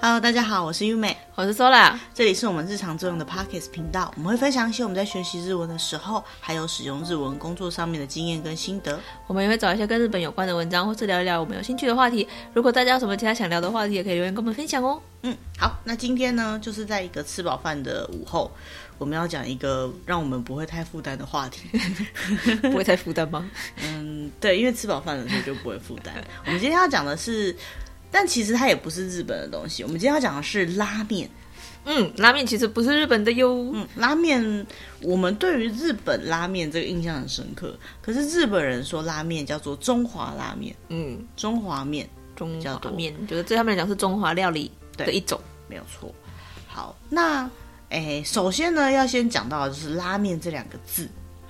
Hello，大家好，我是优美，我是 Sola，这里是我们日常作用的 Pockets 频道，我们会分享一些我们在学习日文的时候，还有使用日文工作上面的经验跟心得。我们也会找一些跟日本有关的文章，或是聊一聊我们有兴趣的话题。如果大家有什么其他想聊的话题，也可以留言跟我们分享哦。嗯，好，那今天呢，就是在一个吃饱饭的午后，我们要讲一个让我们不会太负担的话题，不会太负担吗？嗯，对，因为吃饱饭了，所以就不会负担。我们今天要讲的是。但其实它也不是日本的东西。我们今天要讲的是拉面。嗯，拉面其实不是日本的哟。嗯，拉面，我们对于日本拉面这个印象很深刻。可是日本人说拉面叫做中华拉面。嗯，中华面，中华面，觉得对他们来讲是中华料理的一种，没有错。好，那诶，首先呢，要先讲到的就是拉面这两个字。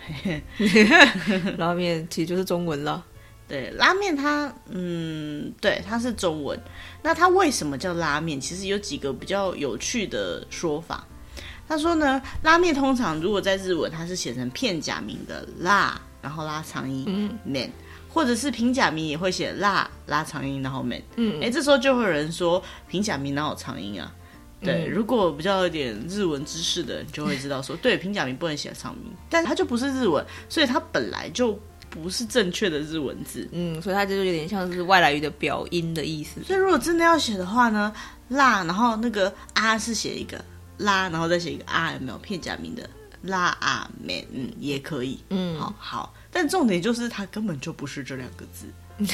拉面其实就是中文了。对，拉面它，嗯，对，它是中文。那它为什么叫拉面？其实有几个比较有趣的说法。他说呢，拉面通常如果在日文，它是写成片假名的拉，然后拉长音面，嗯、或者是平假名也会写拉拉长音然后面。嗯，哎，这时候就会有人说平假名哪有长音啊？对，嗯、如果比较有点日文知识的人就会知道说，对，平假名不能写长音，但它就不是日文，所以它本来就。不是正确的日文字，嗯，所以它就有点像是外来语的表音的意思。所以如果真的要写的话呢，拉，然后那个啊是写一个拉，然后再写一个啊，有没有片假名的？拉啊美，嗯，也可以，嗯，好好，但重点就是它根本就不是这两个字。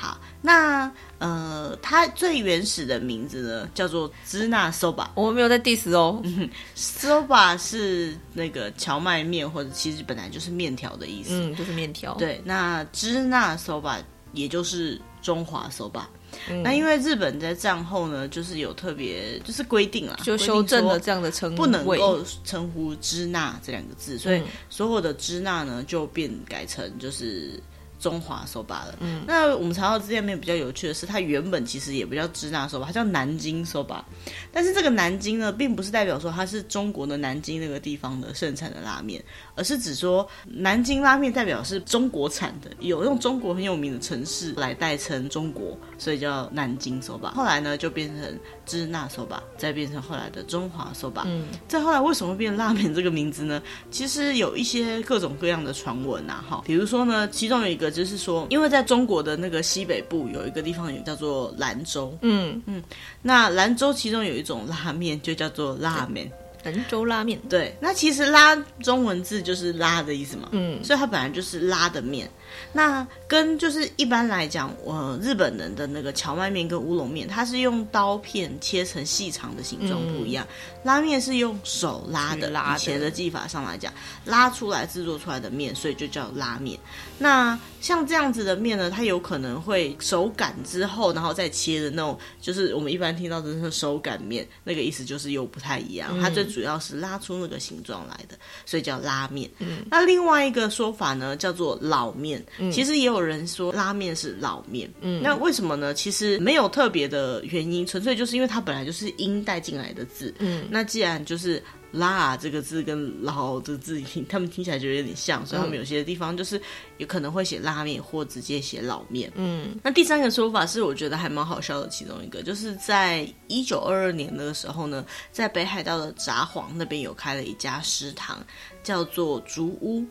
好，那呃，它最原始的名字呢，叫做支那 soba。我们没有在 diss 哦，soba 是那个荞麦面，或者其实本来就是面条的意思，嗯，就是面条。对，那支那 soba 也就是中华 soba。嗯、那因为日本在战后呢，就是有特别就是规定了，就修正了这样的称呼，不能够称呼支那这两个字，所以所有的支那呢就变改成就是。中华 soba 了，嗯，那我们查到资料里面比较有趣的是，它原本其实也不叫支那 soba，它叫南京 soba，但是这个南京呢，并不是代表说它是中国的南京那个地方的盛产的拉面，而是指说南京拉面代表是中国产的，有用中国很有名的城市来代称中国，所以叫南京 soba。后来呢，就变成支那 soba，再变成后来的中华 soba。嗯，再后来为什么会变拉面这个名字呢？其实有一些各种各样的传闻啊，哈，比如说呢，其中有一个。就是说，因为在中国的那个西北部有一个地方有叫做兰州，嗯嗯，那兰州其中有一种拉面就叫做拉面。兰州拉面，对，那其实拉中文字就是拉的意思嘛，嗯，所以它本来就是拉的面。那跟就是一般来讲，呃，日本人的那个荞麦面跟乌龙面，它是用刀片切成细长的形状不一样。嗯、拉面是用手拉的，拉的以前的技法上来讲，拉出来制作出来的面，所以就叫拉面。那像这样子的面呢，它有可能会手擀之后，然后再切的那种，就是我们一般听到的是手擀面，那个意思就是又不太一样，它最主要是拉出那个形状来的，所以叫拉面。嗯，那另外一个说法呢，叫做老面。嗯，其实也有人说拉面是老面。嗯，那为什么呢？其实没有特别的原因，纯粹就是因为它本来就是音带进来的字。嗯，那既然就是。拉这个字跟老这个字听，他们听起来就有点像，所以他们有些地方就是有可能会写拉面或直接写老面。嗯，那第三个说法是我觉得还蛮好笑的，其中一个就是在一九二二年那个时候呢，在北海道的札幌那边有开了一家食堂，叫做竹屋。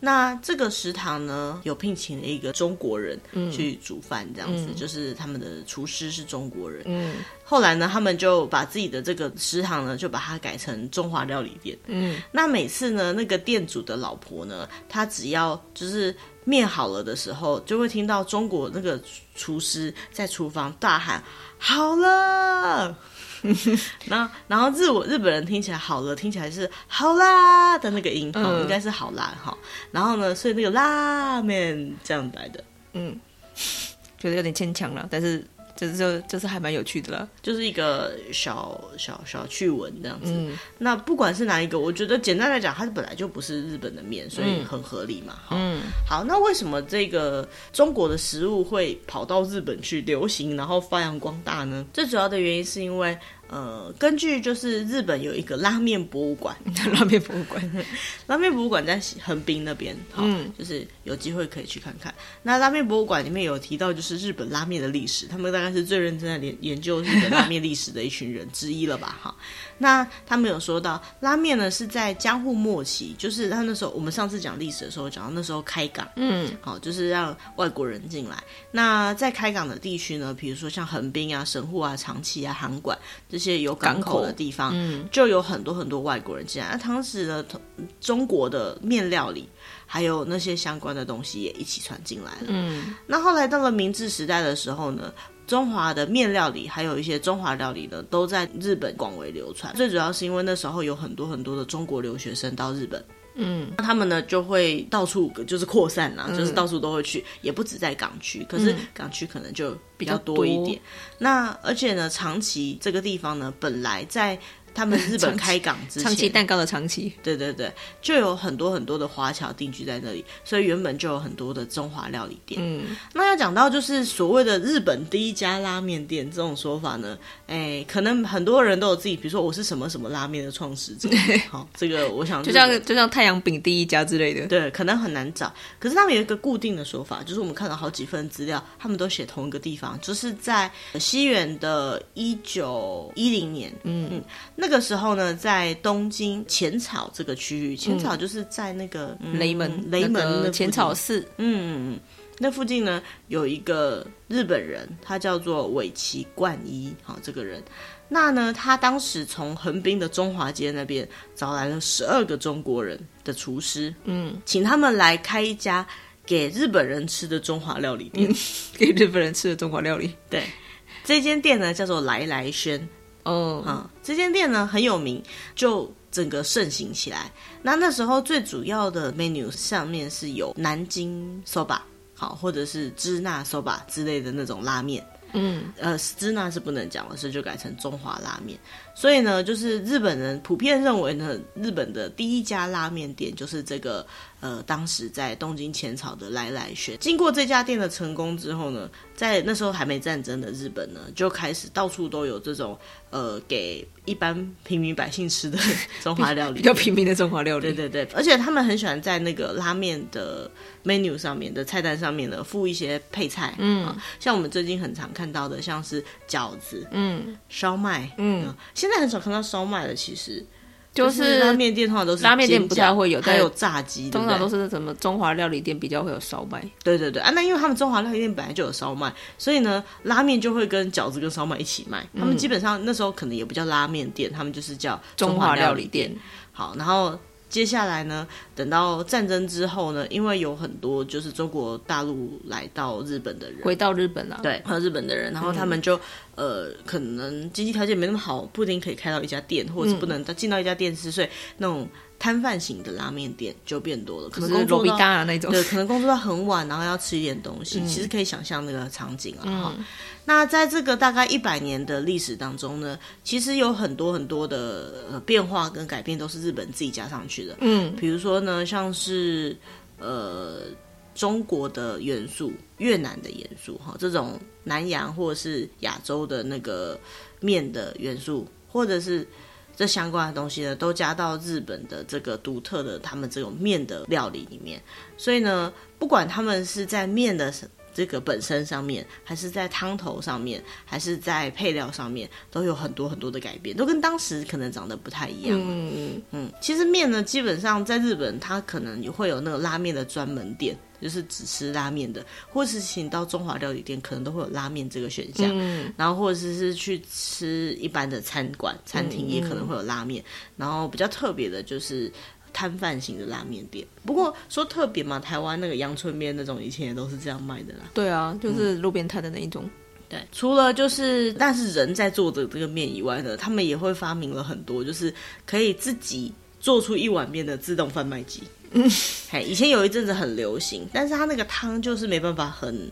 那这个食堂呢，有聘请了一个中国人去煮饭，这样子，嗯、就是他们的厨师是中国人。嗯，后来呢，他们就把自己的这个食堂呢，就把它改成中华料理店。嗯，那每次呢，那个店主的老婆呢，她只要就是面好了的时候，就会听到中国那个厨师在厨房大喊：“好了。”然后，然后日我日本人听起来好了，听起来是好啦的那个音，嗯、应该是好啦哈。然后呢，所以那个拉面这样来的，嗯，觉得有点牵强了，但是。就是就就是还蛮有趣的啦，就是一个小小小趣闻这样子。嗯、那不管是哪一个，我觉得简单来讲，它本来就不是日本的面，所以很合理嘛。嗯，好，那为什么这个中国的食物会跑到日本去流行，然后发扬光大呢？最主要的原因是因为，呃，根据就是日本有一个拉面博物馆，拉面博物馆，拉面博物馆在横滨那边，嗯，就是有机会可以去看看。那拉面博物馆里面有提到，就是日本拉面的历史，他们大概是最认真在研研究日本拉面历史的一群人之一了吧？哈，那他们有说到，拉面呢是在江户末期，就是他那时候我们上次讲历史的时候讲到那时候开港，嗯，好，就是让外国人进来。那在开港的地区呢，比如说像横滨啊、神户啊、长崎啊、函馆这些有港口的地方，嗯，就有很多很多外国人进来。那当时的中国的面料理，还有那些相关的东西也一起传进来了。嗯，那后来到了明治时代的时候呢，中华的面料理还有一些中华料理呢，都在日本广为流传。最主要是因为那时候有很多很多的中国留学生到日本。嗯，那他们呢就会到处就是扩散啊，嗯、就是到处都会去，也不止在港区，可是港区可能就比较多一点。那而且呢，长崎这个地方呢，本来在。他们 日本开港之前，长崎蛋糕的长崎，对对对，就有很多很多的华侨定居在那里，所以原本就有很多的中华料理店。嗯，那要讲到就是所谓的日本第一家拉面店这种说法呢，哎，可能很多人都有自己，比如说我是什么什么拉面的创始者，好，这个我想就像就像太阳饼第一家之类的，对，可能很难找。可是他们有一个固定的说法，就是我们看到好几份资料，他们都写同一个地方，就是在西元的一九一零年，嗯嗯。那个时候呢，在东京浅草这个区域，浅草就是在那个、嗯、雷门雷门的浅草寺，嗯嗯嗯，那附近呢有一个日本人，他叫做尾崎冠一，好，这个人，那呢，他当时从横滨的中华街那边找来了十二个中国人的厨师，嗯，请他们来开一家给日本人吃的中华料理店，嗯、给日本人吃的中华料理，对，这间店呢叫做来来轩。哦，啊、嗯，这间店呢很有名，就整个盛行起来。那那时候最主要的 menu 上面是有南京 soba，好，或者是支那 soba 之类的那种拉面。嗯，呃，支那是不能讲了，所以就改成中华拉面。所以呢，就是日本人普遍认为呢，日本的第一家拉面店就是这个，呃，当时在东京浅草的来来轩。经过这家店的成功之后呢，在那时候还没战争的日本呢，就开始到处都有这种，呃，给一般平民百姓吃的中华料理，比较平民的中华料理。对对对，而且他们很喜欢在那个拉面的 menu 上面的菜单上面呢附一些配菜。嗯、呃，像我们最近很常看到的，像是饺子，嗯，烧麦，嗯，呃、现在很少看到烧麦了，其实就是拉面店通常都是拉面店不太会有，还有炸鸡，通常都是什么中华料理店比较会有烧麦。对对对啊，那因为他们中华料理店本来就有烧麦，所以呢，拉面就会跟饺子跟烧麦一起卖。他们基本上那时候可能也不叫拉面店，他们就是叫中华料理店。好，然后。接下来呢，等到战争之后呢，因为有很多就是中国大陆来到日本的人，回到日本了，对，回到日本的人，然后他们就、嗯、呃，可能经济条件没那么好，不一定可以开到一家店，或者是不能进到一家店吃，所以那种摊贩型的拉面店就变多了，可能工作到那种，对，可能工作到很晚，然后要吃一点东西，嗯、其实可以想象那个场景啊。哈、嗯。那在这个大概一百年的历史当中呢，其实有很多很多的呃变化跟改变都是日本自己加上去的。嗯，比如说呢，像是呃中国的元素、越南的元素哈，这种南洋或者是亚洲的那个面的元素，或者是这相关的东西呢，都加到日本的这个独特的他们这种面的料理里面。所以呢，不管他们是在面的。这个本身上面，还是在汤头上面，还是在配料上面，都有很多很多的改变，都跟当时可能长得不太一样。嗯嗯嗯。其实面呢，基本上在日本，它可能也会有那个拉面的专门店，就是只吃拉面的，或是请到中华料理店，可能都会有拉面这个选项。嗯。然后或者是是去吃一般的餐馆、餐厅，也可能会有拉面。嗯嗯。然后比较特别的就是。摊贩型的拉面店，不过说特别嘛，台湾那个阳春面那种，以前也都是这样卖的啦。对啊，就是路边摊的那一种。嗯、对，除了就是，但是人在做的这个面以外呢，他们也会发明了很多，就是可以自己做出一碗面的自动贩卖机。嗯，哎，以前有一阵子很流行，但是它那个汤就是没办法很。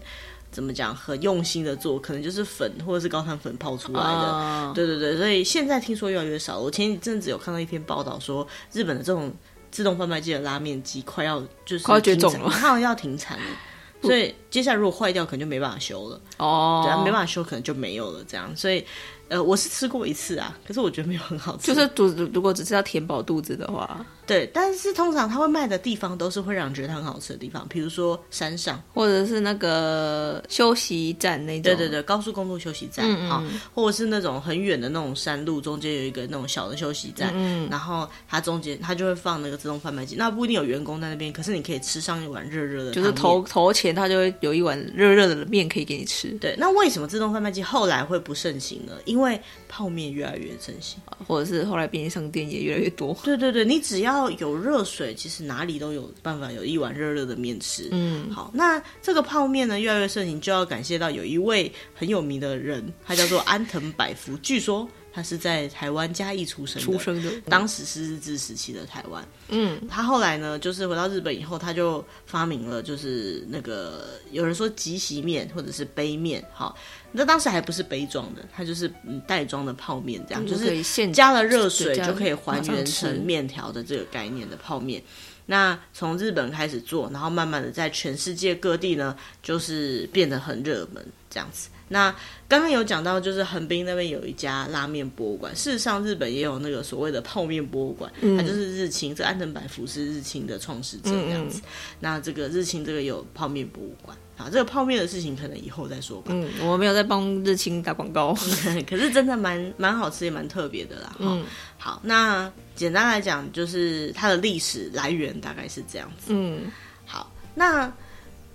怎么讲？很用心的做，可能就是粉或者是高汤粉泡出来的。Uh、对对对，所以现在听说越来越少。我前一阵子有看到一篇报道说，日本的这种自动贩卖机的拉面机快要就是快要绝种了，要停产了。所以接下来如果坏掉，可能就没办法修了。哦，对啊，没办法修，可能就没有了。这样，所以呃，我是吃过一次啊，可是我觉得没有很好吃。就是肚如果只是要填饱肚子的话，对。但是通常他会卖的地方都是会让人觉得它很好吃的地方，比如说山上，或者是那个休息站那种。对对对，高速公路休息站，啊、嗯嗯，或者是那种很远的那种山路，中间有一个那种小的休息站，嗯，然后它中间它就会放那个自动贩卖机，那不一定有员工在那边，可是你可以吃上一碗热热的，就是投投钱，它就会有一碗热热的面可以给你吃。对，那为什么自动贩卖机后来会不盛行呢？因为泡面。面越来越盛行，或者是后来便利商店也越来越多。对对对，你只要有热水，其实哪里都有办法有一碗热热的面吃。嗯，好，那这个泡面呢越来越盛行，就要感谢到有一位很有名的人，他叫做安藤百福。据说他是在台湾嘉义出生的，出生的，当时是日治时期的台湾。嗯，他后来呢，就是回到日本以后，他就发明了，就是那个有人说即席面或者是杯面，好。那当时还不是杯装的，它就是嗯袋装的泡面，这样就是加了热水就可以还原成面条的这个概念的泡面。那从日本开始做，然后慢慢的在全世界各地呢，就是变得很热门这样子。那刚刚有讲到，就是横滨那边有一家拉面博物馆。事实上，日本也有那个所谓的泡面博物馆，嗯，它就是日清，这安藤百福是日清的创始者这样子。嗯嗯，那这个日清这个有泡面博物馆。啊，这个泡面的事情可能以后再说吧。嗯，我没有在帮日清打广告，可是真的蛮蛮好吃，也蛮特别的啦。嗯，好，那简单来讲，就是它的历史来源大概是这样子。嗯，好，那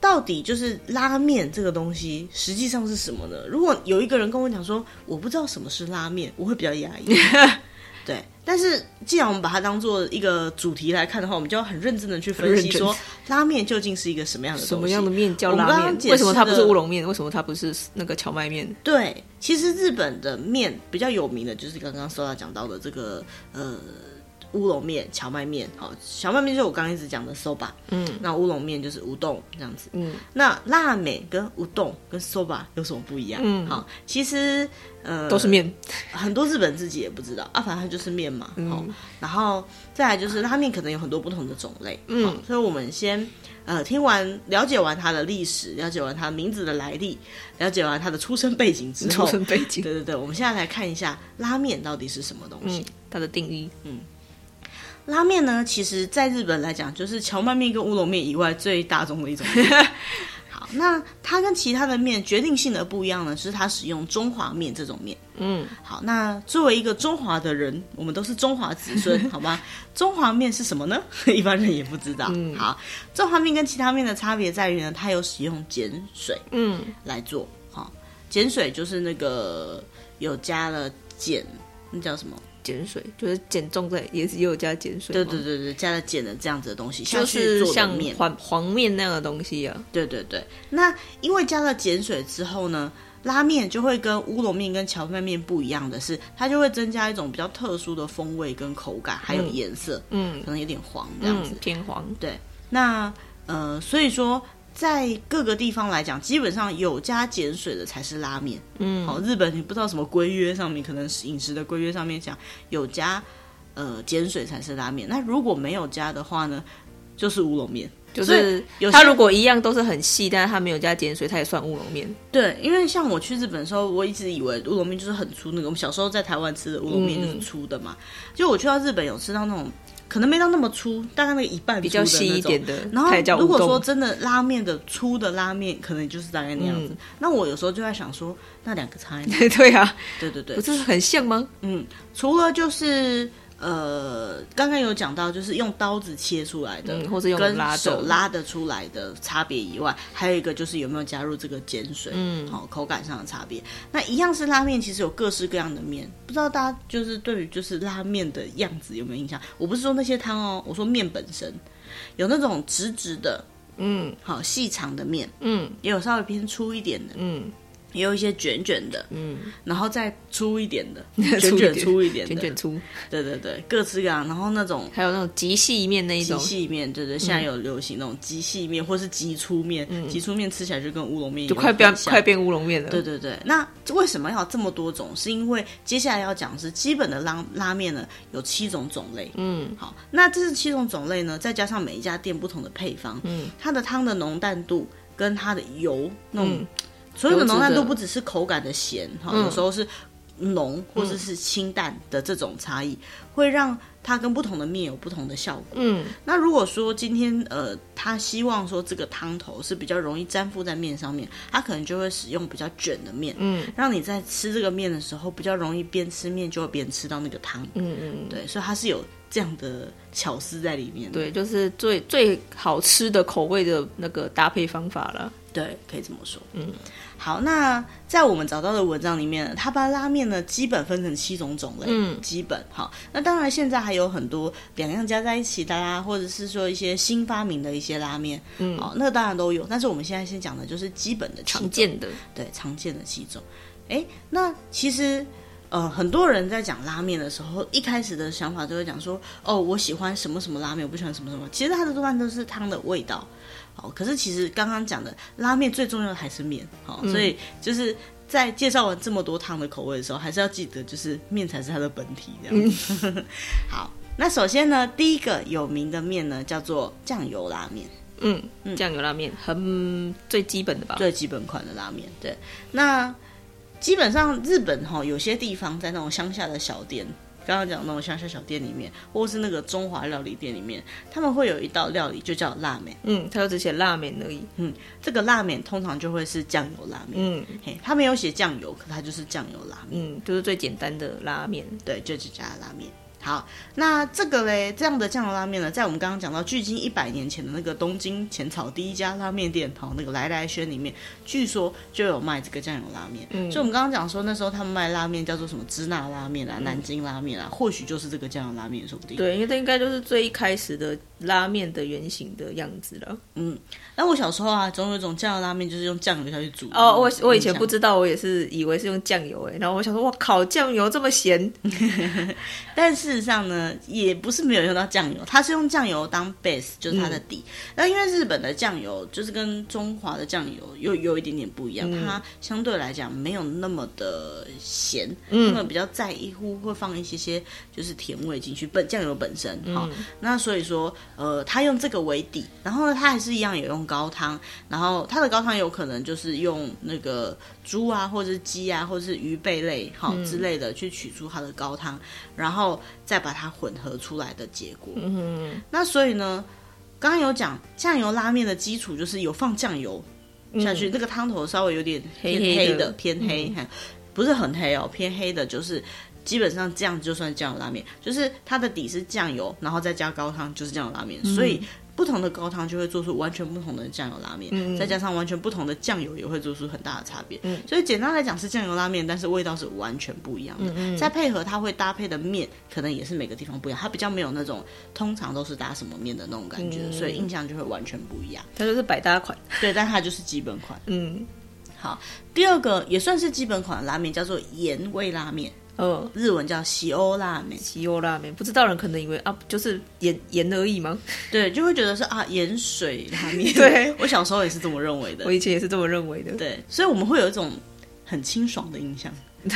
到底就是拉面这个东西实际上是什么呢？如果有一个人跟我讲说我不知道什么是拉面，我会比较压抑。对，但是既然我们把它当做一个主题来看的话，我们就要很认真的去分析说，拉面究竟是一个什么样的东西？什么样的面叫拉面？刚刚为什么它不是乌龙面？为什么它不是那个荞麦面？对，其实日本的面比较有名的就是刚刚说到讲到的这个呃。乌龙面、荞麦面，好，荞麦面就是我刚刚一直讲的 soba，嗯，那乌龙面就是乌冬这样子，嗯，那拉面跟乌冬跟 soba 有什么不一样？嗯，好，其实呃都是面，很多日本自己也不知道。啊，反正它就是面嘛，好、嗯，然后再来就是拉面可能有很多不同的种类，嗯，所以我们先呃听完了解完它的历史，了解完它名字的来历，了解完它的出生背景之后，出生背景，对对对，我们现在来看一下拉面到底是什么东西，嗯、它的定义，嗯。拉面呢，其实在日本来讲，就是荞麦面跟乌龙面以外最大众的一种面。好，那它跟其他的面决定性的不一样呢，是它使用中华面这种面。嗯，好，那作为一个中华的人，我们都是中华子孙，好吗？中华面是什么呢？一般人也不知道。嗯，好，中华面跟其他面的差别在于呢，它有使用碱水，嗯，来做。好，碱水就是那个有加了碱，那叫什么？碱水就是碱重在，也是也有加碱水。对对对对，加了碱的这样子的东西，就是像面黄黄面那样的东西啊。对对对，那因为加了碱水之后呢，拉面就会跟乌龙面跟荞麦面不一样的是，它就会增加一种比较特殊的风味跟口感，还有颜色，嗯，可能有点黄这样子，嗯、偏黄。对，那呃，所以说。在各个地方来讲，基本上有加碱水的才是拉面。嗯，好，日本你不知道什么规约上面，可能是饮食的规约上面讲有加呃碱水才是拉面。那如果没有加的话呢，就是乌龙面。就是它如果一样都是很细，但是它没有加碱水，它也算乌龙面。对，因为像我去日本的时候，我一直以为乌龙面就是很粗那个，我们小时候在台湾吃的乌龙面就是粗的嘛。就、嗯、我去到日本有吃到那种。可能没到那么粗，大概那个一半比较细一点的。然后如果说真的拉面的粗的拉面，可能就是大概那样子。嗯、那我有时候就在想说，那两个差异。对啊，对对对，不是很像吗？嗯，除了就是。呃，刚刚有讲到，就是用刀子切出来的，嗯、或者用拉手拉的出来的差别以外，还有一个就是有没有加入这个碱水，嗯，好、哦，口感上的差别。那一样是拉面，其实有各式各样的面，不知道大家就是对于就是拉面的样子有没有印象？我不是说那些汤哦，我说面本身有那种直直的，嗯，好细长的面，嗯，也有稍微偏粗一点的，嗯。也有一些卷卷的，嗯，然后再粗一点的，卷卷粗一点的，卷卷粗，对对对，各式各样。然后那种还有那种极细面那一种，极细面，对对，现在有流行那种极细面，或是极粗面，极粗面吃起来就跟乌龙面一样，就快变快变乌龙面了。对对对，那为什么要这么多种？是因为接下来要讲是基本的拉拉面呢，有七种种类。嗯，好，那这是七种种类呢，再加上每一家店不同的配方，嗯，它的汤的浓淡度跟它的油那种。所有的浓淡都不只是口感的咸哈、嗯，有时候是浓或者是清淡的这种差异，会让它跟不同的面有不同的效果。嗯，那如果说今天呃，他希望说这个汤头是比较容易粘附在面上面，他可能就会使用比较卷的面，嗯，让你在吃这个面的时候比较容易边吃面就会边吃到那个汤。嗯嗯，对，所以它是有这样的巧思在里面。对，就是最最好吃的口味的那个搭配方法了。对，可以这么说。嗯。好，那在我们找到的文章里面，他把拉面呢基本分成七种种类。嗯，基本好。那当然，现在还有很多两样加在一起的啦，或者是说一些新发明的一些拉面。嗯，好，那个当然都有。但是我们现在先讲的就是基本的、常见的，对，常见的七种。哎，那其实呃，很多人在讲拉面的时候，一开始的想法就会讲说，哦，我喜欢什么什么拉面，我不喜欢什么什么。其实它的多半都是汤的味道。好，可是其实刚刚讲的拉面最重要的还是面，好，嗯、所以就是在介绍完这么多汤的口味的时候，还是要记得就是面才是它的本体这样子。嗯、好，那首先呢，第一个有名的面呢叫做酱油拉面，嗯嗯，酱油拉面很最基本的吧，最基本款的拉面。对，那基本上日本哈有些地方在那种乡下的小店。刚刚讲那种乡下小店里面，或是那个中华料理店里面，他们会有一道料理就叫辣面。嗯，他就只写辣面而已。嗯，这个辣面通常就会是酱油拉面。嗯，嘿，他没有写酱油，可它就是酱油拉面。嗯，就是最简单的拉面。对，就只加拉面。好，那这个嘞，这样的酱油拉面呢，在我们刚刚讲到距今一百年前的那个东京浅草第一家拉面店，跑，那个来来轩里面，据说就有卖这个酱油拉面。嗯，所以我们刚刚讲说，那时候他们卖拉面叫做什么支那拉面啊、南京拉面啊，或许就是这个酱油拉面，说不定。对，因为这应该就是最一开始的拉面的原型的样子了。嗯，那我小时候啊，总有一种酱油拉面就是用酱油下去煮。哦，我我以前不知道，我也是以为是用酱油哎，然后我想说，哇靠，酱油这么咸，但。事实上呢，也不是没有用到酱油，它是用酱油当 base，就是它的底。那、嗯、因为日本的酱油就是跟中华的酱油又有，有一点点不一样，嗯、它相对来讲没有那么的咸，嗯，他们比较在意乎会放一些些就是甜味进去，本酱油本身好、嗯，那所以说呃，他用这个为底，然后呢，他还是一样有用高汤，然后他的高汤有可能就是用那个猪啊，或者是鸡啊，或者是鱼贝类好、嗯、之类的去取出它的高汤，然后。再把它混合出来的结果。嗯，那所以呢，刚刚有讲酱油拉面的基础就是有放酱油下去，那、嗯、个汤头稍微有点偏黑的，黑黑的偏黑、嗯，不是很黑哦，偏黑的，就是基本上这样就算酱油拉面，就是它的底是酱油，然后再加高汤就是酱油拉面，嗯、所以。不同的高汤就会做出完全不同的酱油拉面，嗯，再加上完全不同的酱油也会做出很大的差别。嗯，所以简单来讲是酱油拉面，但是味道是完全不一样的。再配合它会搭配的面，可能也是每个地方不一样。它比较没有那种通常都是搭什么面的那种感觉，嗯，所以印象就会完全不一样。它就是百搭款，对，但它就是基本款。嗯，好，第二个也算是基本款的拉面叫做盐味拉面。呃，日文叫西欧拉面，西欧拉面，不知道人可能以为啊，就是盐盐而已吗？对，就会觉得是啊，盐水拉面。对，我小时候也是这么认为的，我以前也是这么认为的。对，所以我们会有一种很清爽的印象，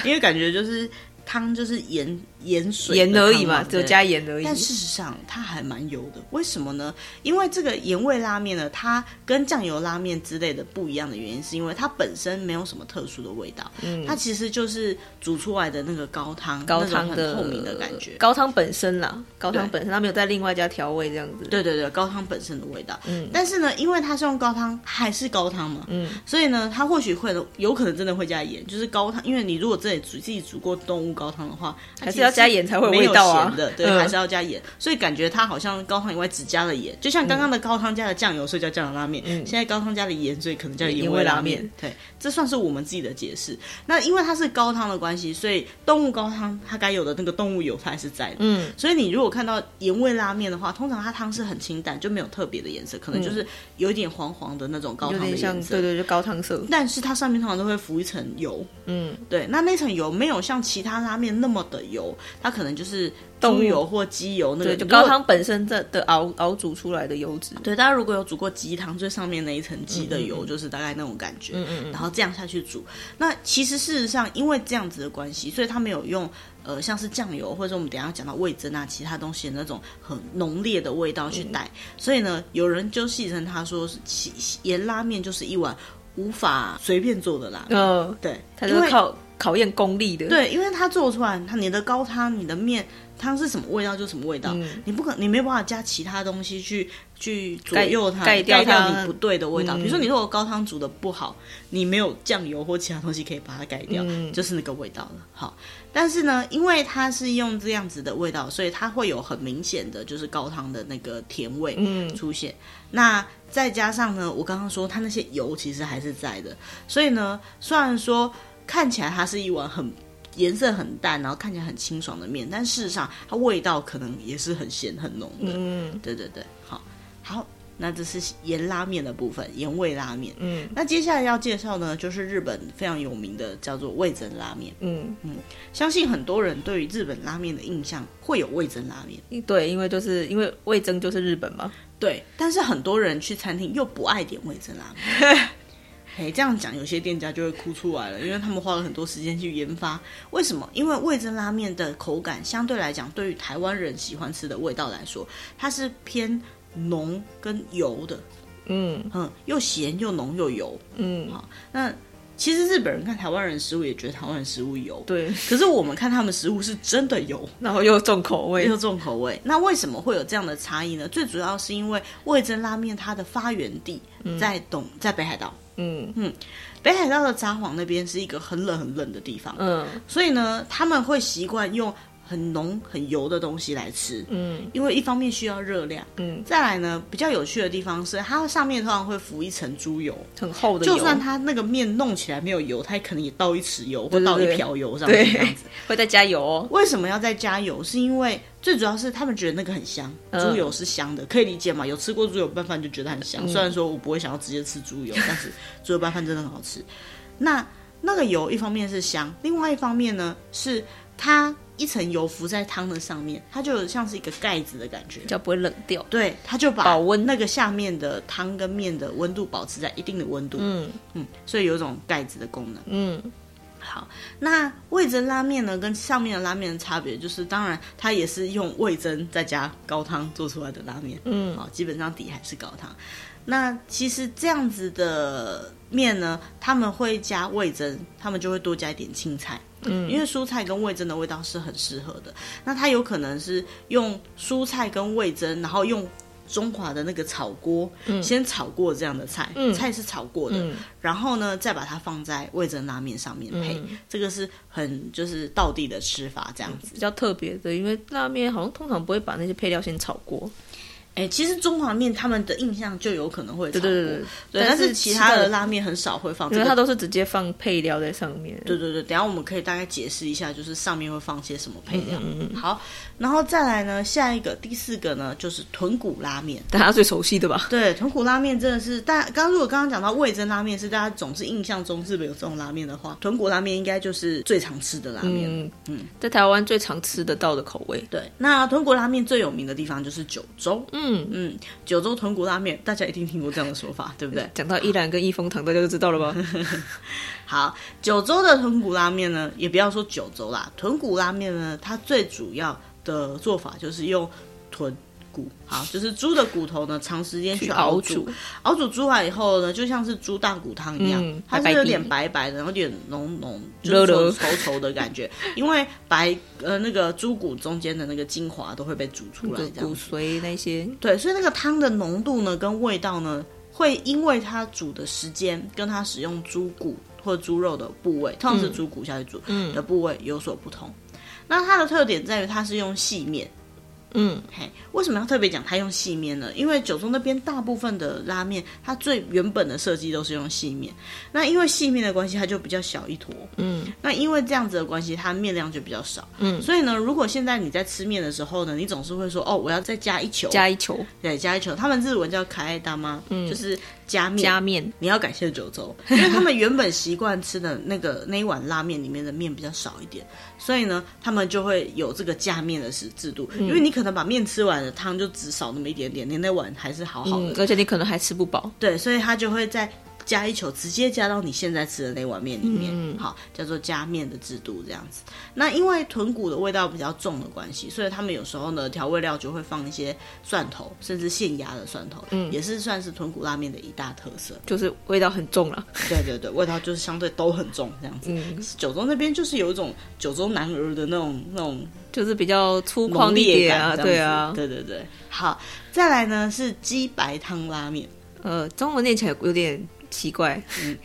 因为感觉就是。汤就是盐盐水盐而已嘛，只有加盐而已。但事实上它还蛮油的，为什么呢？因为这个盐味拉面呢，它跟酱油拉面之类的不一样的原因，是因为它本身没有什么特殊的味道，嗯，它其实就是煮出来的那个高汤，高汤的透明的感觉，高汤本身啦，高汤本身它没有再另外加调味这样子。对对对，高汤本身的味道。嗯，但是呢，因为它是用高汤，还是高汤嘛，嗯，所以呢，它或许会有可能真的会加盐，就是高汤，因为你如果自己煮自己煮过动物高汤的话，还是要加盐才会有味道啊。的对、嗯，还是要加盐，所以感觉它好像高汤以外只加了盐，就像刚刚的高汤加了酱油，所以叫酱油拉面。嗯，现在高汤加了盐，所以可能叫盐味拉面。对，这算是我们自己的解释。那因为它是高汤的关系，所以动物高汤它该有的那个动物油它还是在的。嗯，所以你如果看到盐味拉面的话，通常它汤是很清淡，就没有特别的颜色，可能就是有一点黄黄的那种高汤的颜色。对对，就高汤色。但是它上面通常都会浮一层油。嗯，对，那那层油没有像其他拉面那么的油，它可能就是猪油或鸡油那个，对，就高汤本身的的熬熬煮出来的油脂。对，大家如果有煮过鸡汤，最上面那一层鸡的油，就是大概那种感觉。嗯嗯，然后这样下去煮，那其实事实上，因为这样子的关系，所以它没有用呃像是酱油，或者说我们等一下讲到味增啊，其他东西的那种很浓烈的味道去带。嗯、所以呢，有人就戏称他说是盐拉面就是一碗无法随便做的拉面。嗯、呃，对，它就是靠考验功力的。对，因为它做出来，它你的高汤、你的面汤是什么味道就什么味道，嗯、你不可你没有办法加其他东西去去左右它，盖掉，掉你不对的味道。嗯、比如说，你如果高汤煮的不好，你没有酱油或其他东西可以把它盖掉，嗯、就是那个味道了。好，但是呢，因为它是用这样子的味道，所以它会有很明显的就是高汤的那个甜味出现。嗯、那再加上呢，我刚刚说它那些油其实还是在的，所以呢，虽然说看起来它是一碗很颜色很淡，然后看起来很清爽的面，但事实上它味道可能也是很咸很浓的。嗯，对对对，好，好，那这是盐拉面的部分，盐味拉面。嗯，那接下来要介绍呢，就是日本非常有名的叫做味增拉面。嗯嗯，相信很多人对于日本拉面的印象会有味增拉面。对，因为就是因为味增就是日本嘛。对，但是很多人去餐厅又不爱点味增拉面。嘿，这样讲有些店家就会哭出来了，因为他们花了很多时间去研发。为什么？因为味噌拉面的口感相对来讲，对于台湾人喜欢吃的味道来说，它是偏浓跟油的。嗯嗯，又咸又浓又油。嗯，好，那。其实日本人看台湾人食物也觉得台湾人食物油，对。可是我们看他们食物是真的油，然后又重口味，又重口味。那为什么会有这样的差异呢？最主要是因为味噌拉面它的发源地在东，嗯、在北海道。嗯嗯，北海道的札幌那边是一个很冷很冷的地方。嗯，所以呢，他们会习惯用。很浓很油的东西来吃，嗯，因为一方面需要热量，嗯，再来呢，比较有趣的地方是它上面通常会浮一层猪油，很厚的油，就算它那个面弄起来没有油，它也可能也倒一匙油或倒一瓢油上去这样子，会再加油哦。为什么要再加油？是因为最主要是他们觉得那个很香，猪油是香的，可以理解嘛？有吃过猪油拌饭就觉得很香。虽然说我不会想要直接吃猪油，但是猪油拌饭真的很好吃。那那个油一方面是香，另外一方面呢是它。一层油浮在汤的上面，它就像是一个盖子的感觉，叫不会冷掉。对，它就把保温那个下面的汤跟面的温度保持在一定的温度。嗯嗯，所以有一种盖子的功能。嗯，好，那味增拉面呢，跟上面的拉面的差别就是，当然它也是用味增再加高汤做出来的拉面。嗯，好，基本上底还是高汤。那其实这样子的面呢，他们会加味增，他们就会多加一点青菜。嗯，因为蔬菜跟味噌的味道是很适合的。那它有可能是用蔬菜跟味噌，然后用中华的那个炒锅，嗯，先炒过这样的菜，嗯，菜是炒过的，嗯，然后呢，再把它放在味噌拉面上面配，嗯，这个是很就是道地的吃法，这样子比较特别的。因为拉面好像通常不会把那些配料先炒过。哎，其实中华面他们的印象就有可能会对对对，对，但是其他的拉面很少会放，这个，因为它都是直接放配料在上面。对对对，等一下我们可以大概解释一下，就是上面会放些什么配料。嗯嗯，好，然后再来呢，下一个第四个呢，就是豚骨拉面，大家最熟悉的吧？对，豚骨拉面真的是大家刚刚如果刚刚讲到味噌拉面是大家总是印象中日本有这种拉面的话，豚骨拉面应该就是最常吃的拉面。嗯嗯，在台湾最常吃得到的口味。对，那豚骨拉面最有名的地方就是九州。嗯嗯。九州豚骨拉面，大家一定听过这样的说法，对不对？讲到一兰跟益丰堂，大家就知道了吧？好，九州的豚骨拉面呢，也不要说九州啦，豚骨拉面呢，它最主要的做法就是用豚。好，就是猪的骨头呢，长时间去熬煮，熬煮煮完以后呢，就像是猪大骨汤一样，嗯、它是有点白白的，有点浓浓、就是稠稠的感觉，因为白呃那个猪骨中间的那个精华都会被煮出来，骨髓那些，对，所以那个汤的浓度呢，跟味道呢，会因为它煮的时间跟它使用猪骨或猪肉的部位，通常是猪骨下去煮的部位有所不同。嗯、那它的特点在于它是用细面。嗯，嘿，为什么要特别讲它用细面呢？因为九州那边大部分的拉面，它最原本的设计都是用细面。那因为细面的关系，它就比较小一坨。嗯，那因为这样子的关系，它面量就比较少。嗯，所以呢，如果现在你在吃面的时候呢，你总是会说，哦，我要再加一球，加一球，对，加一球。他们日文叫可爱大妈，嗯，就是。加面，加面，你要感谢九州，因为他们原本习惯吃的那个那一碗拉面里面的面比较少一点，所以呢，他们就会有这个加面的制制度。嗯、因为你可能把面吃完了，汤就只少那么一点点，你那碗还是好好的，嗯，而且你可能还吃不饱。对，所以他就会在加一球，直接加到你现在吃的那碗面里面，嗯、好，叫做加面的制度这样子。那因为豚骨的味道比较重的关系，所以他们有时候呢，调味料就会放一些蒜头，甚至现压的蒜头，嗯，也是算是豚骨拉面的一大特色，就是味道很重了。对对对，味道就是相对都很重这样子。嗯，九州那边就是有一种九州男儿的那种那种，就是比较粗犷一点啊，对啊，对对对。好，再来呢是鸡白汤拉面。呃，中文念起来有点奇怪，嗯，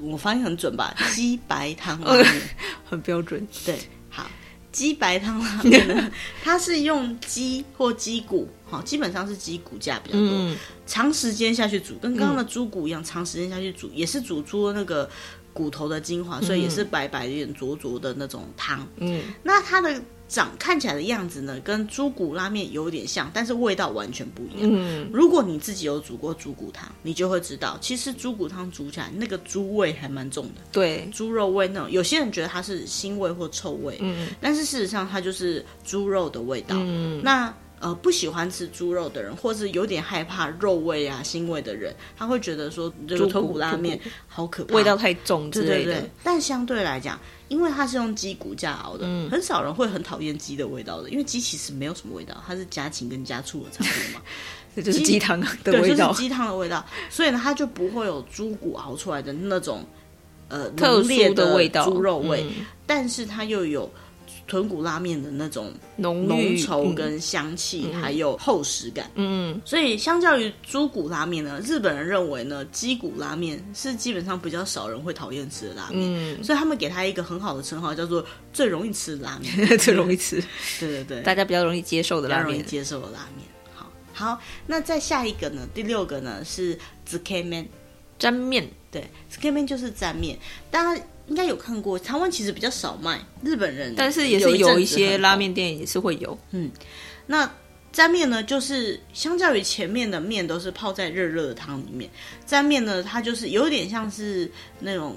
我发音很准吧？鸡白汤拉面 很标准，对，好，鸡白汤拉面呢，它是用鸡或鸡骨，好，基本上是鸡骨架比较多，嗯、长时间下去煮，跟刚刚的猪骨一样，嗯、长时间下去煮，也是煮出那个骨头的精华，所以也是白白有点浊浊的那种汤，嗯，那它的。长看起来的样子呢，跟猪骨拉面有点像，但是味道完全不一样。嗯，如果你自己有煮过猪骨汤，你就会知道，其实猪骨汤煮起来那个猪味还蛮重的。对，猪肉味那种，有些人觉得它是腥味或臭味，嗯，但是事实上它就是猪肉的味道。嗯，那。呃，不喜欢吃猪肉的人，或是有点害怕肉味啊、腥味的人，他会觉得说这个豚骨拉面好可怕，味道太重之类的。对对对。但相对来讲，因为它是用鸡骨架熬的，嗯、很少人会很讨厌鸡的味道的，因为鸡其实没有什么味道，它是家禽跟家畜的差别嘛，这就是鸡汤的味道，就是鸡汤的味道，所以呢，它就不会有猪骨熬出来的那种呃特殊的味道，猪肉味，嗯、但是它又有。豚骨拉面的那种浓浓稠跟香气，嗯、还有厚实感。嗯，所以相较于猪骨拉面呢，日本人认为呢，鸡骨拉面是基本上比较少人会讨厌吃的拉面。嗯，所以他们给他一个很好的称号，叫做最容易吃的拉面，最容易吃。对对对，大家比较容易接受的拉面，容易接受的拉面。好，好，那再下一个呢？第六个呢是 zukemen 沾面。对，zukemen 就是沾面，大家。应该有看过，台湾其实比较少卖，日本人，但是也是有一些拉面店也是会有。嗯，那沾面呢，就是相较于前面的面都是泡在热热的汤里面，沾面呢，它就是有点像是那种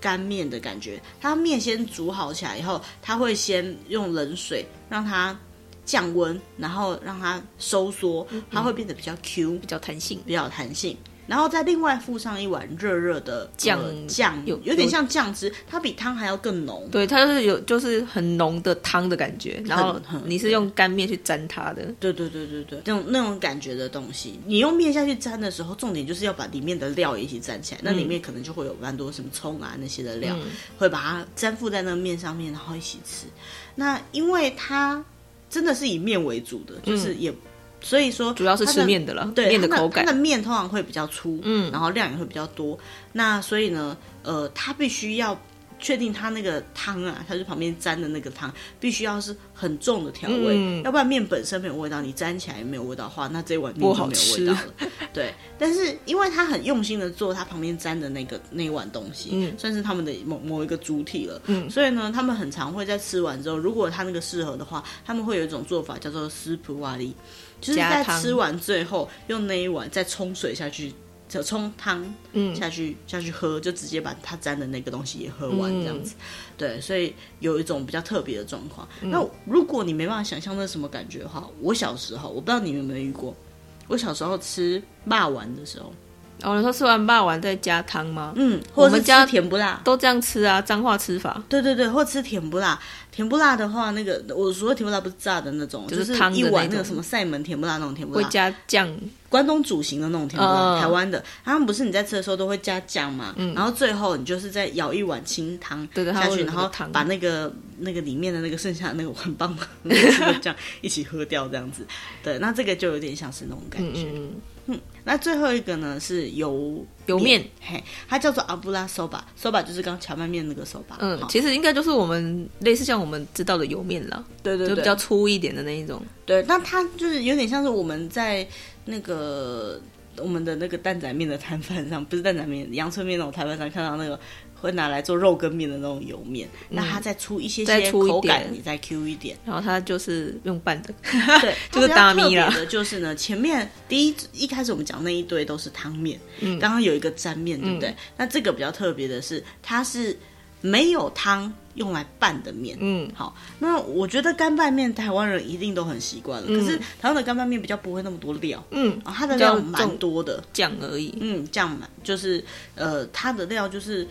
干面的感觉。它面先煮好起来以后，它会先用冷水让它降温，然后让它收缩，它会变得比较 Q，比较弹性，比较有弹性。然后再另外附上一碗热热的酱酱，有有点像酱汁，它比汤还要更浓。对，它就是有就是很浓的汤的感觉。然后你是用干面去沾它的。对对对对对，那种那种感觉的东西，你用面下去沾的时候，重点就是要把里面的料一起沾起来。那里面可能就会有蛮多什么葱啊那些的料，会把它粘附在那个面上面，然后一起吃。那因为它真的是以面为主的，就是也。所以说，主要是吃面的了，对面的口感。它的面通常会比较粗，嗯，然后量也会比较多。那所以呢，呃，它必须要确定它那个汤啊，它是旁边沾的那个汤，必须要是很重的调味，嗯、要不然面本身没有味道，你沾起来也没有味道的话，那这碗面就没有味道了。对，但是因为他很用心的做他旁边沾的那个那一碗东西，嗯，算是他们的某某一个主体了，嗯，所以呢，他们很常会在吃完之后，如果他那个适合的话，他们会有一种做法叫做斯普瓦里。就是在吃完最后，用那一碗再冲水下去，就冲汤，嗯，下去下去喝，就直接把它沾的那个东西也喝完，这样子。嗯、对，所以有一种比较特别的状况。嗯、那如果你没办法想象那是什么感觉的话，我小时候我不知道你们有没有遇过，我小时候吃霸丸的时候。哦，你说吃完霸王再加汤吗？嗯，或者是加甜不辣都这样吃啊，脏话吃法。对对对，或吃甜不辣。甜不辣的话，那个我说的甜不辣不是炸的那种，就是汤一碗那个什么塞门甜不辣那种甜不辣。会加酱，关东煮型的那种甜不辣，台湾的。他们不是你在吃的时候都会加酱嘛？嗯。然后最后你就是再舀一碗清汤下去，然后把那个那个里面的那个剩下的那个碗棒的酱一起喝掉，这样子。对，那这个就有点像是那种感觉。嗯。嗯，那最后一个呢是油油面，嘿，它叫做阿布拉手把，手把就是刚荞麦面那个手把。嗯，其实应该就是我们类似像我们知道的油面了，对对对，就比较粗一点的那一种。对，那它就是有点像是我们在那个我们的那个蛋仔面的摊贩上，不是蛋仔面，阳春面那种摊贩上看到那个。会拿来做肉羹面的那种油面，那它再出一些些口感，你再 Q 一点，然后它就是用拌的，对，就是大米了。就是呢，前面第一一开始我们讲那一堆都是汤面，嗯，刚刚有一个沾面，对不对？那这个比较特别的是，它是没有汤用来拌的面。嗯，好，那我觉得干拌面台湾人一定都很习惯了，嗯、可是台湾的干拌面比较不会那么多料。嗯，它的料蛮多的，酱而已。嗯，酱嘛，就是呃，它的料就是。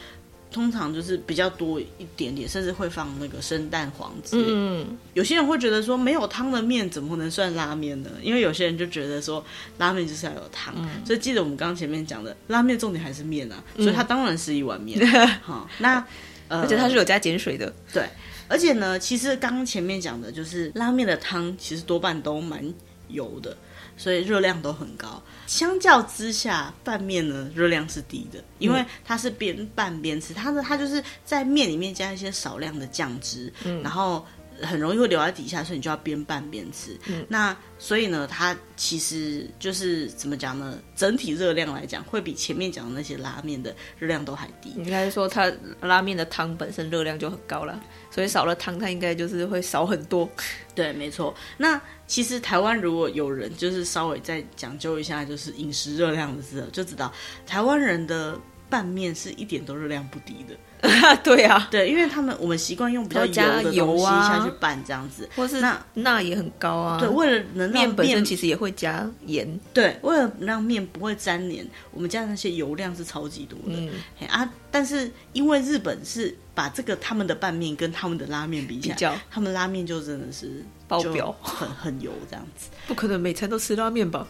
通常就是比较多一点点，甚至会放那个生蛋黄之类。嗯，有些人会觉得说，没有汤的面怎么能算拉面呢？因为有些人就觉得说，拉面就是要有汤。嗯，所以记得我们刚刚前面讲的，拉面重点还是面啊，所以它当然是一碗面。好，那呃，而且它是有加碱水的。对，而且呢，其实刚刚前面讲的就是拉面的汤，其实多半都蛮油的。所以热量都很高，相较之下，拌面呢热量是低的，因为它是边拌边吃，它的它就是在面里面加一些少量的酱汁，嗯，然后。很容易会留在底下，所以你就要边拌边吃。嗯，那所以呢，它其实就是怎么讲呢？整体热量来讲，会比前面讲的那些拉面的热量都还低。应该说，它拉面的汤本身热量就很高了，所以少了汤，它应该就是会少很多。对，没错。那其实台湾如果有人就是稍微再讲究一下，就是饮食热量的时候，就知道台湾人的拌面是一点都热量不低的。对啊，对，因为他们我们习惯用比较油的东西下去拌这样子，或是那钠也很高啊。对，为了能让面本身其实也会加盐。对，为了让面不会粘连，我们加的那些油量是超级多的。嗯啊，但是因为日本是把这个他们的拌面跟他们的拉面比起来，他们拉面就真的是爆表，很很油这样子。不可能每餐都吃拉面吧？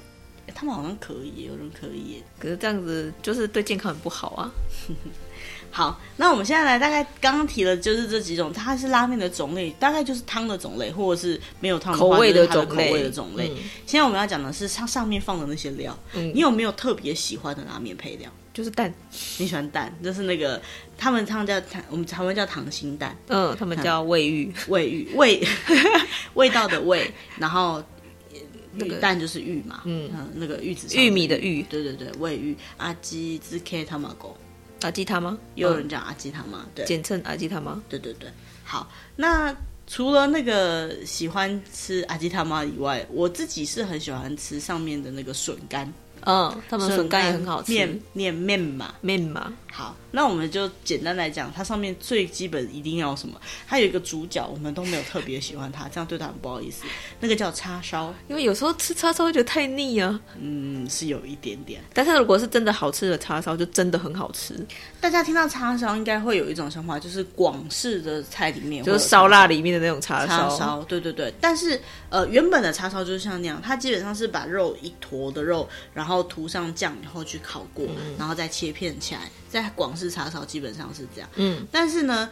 他们好像可以，有人可以，可是这样子就是对健康很不好啊。好，那我们现在来大概刚刚提的就是这几种，它是拉面的种类，大概就是汤的种类，或者是没有汤的口味的种类。口味的种类。嗯、现在我们要讲的是它上面放的那些料，嗯、你有没有特别喜欢的拉面配料？就是蛋，你喜欢蛋，就是那个他们他们叫我们台湾叫糖心蛋，嗯，他们叫味玉，味玉味味道的味，然后那个蛋就是玉嘛，嗯，那个玉子玉米的玉，对对对，味玉阿基兹 K 他马狗。阿基他吗？也有人讲阿基他吗？对，简称阿基他吗？对对对。好，那除了那个喜欢吃阿基他妈以外，我自己是很喜欢吃上面的那个笋干。嗯，他们笋干也很好吃。面面面嘛，面嘛。好，那我们就简单来讲，它上面最基本一定要什么？它有一个主角，我们都没有特别喜欢它，这样对它很不好意思。那个叫叉烧，因为有时候吃叉烧会觉得太腻啊。嗯，是有一点点。但是如果是真的好吃的叉烧，就真的很好吃。大家听到叉烧，应该会有一种想法，就是广式的菜里面，就是烧腊里面的那种叉烧。叉烧，对对对。但是呃，原本的叉烧就是像那样，它基本上是把肉一坨的肉，然后涂上酱以后去烤过，嗯、然后再切片起来。在广式叉烧基本上是这样。嗯，但是呢，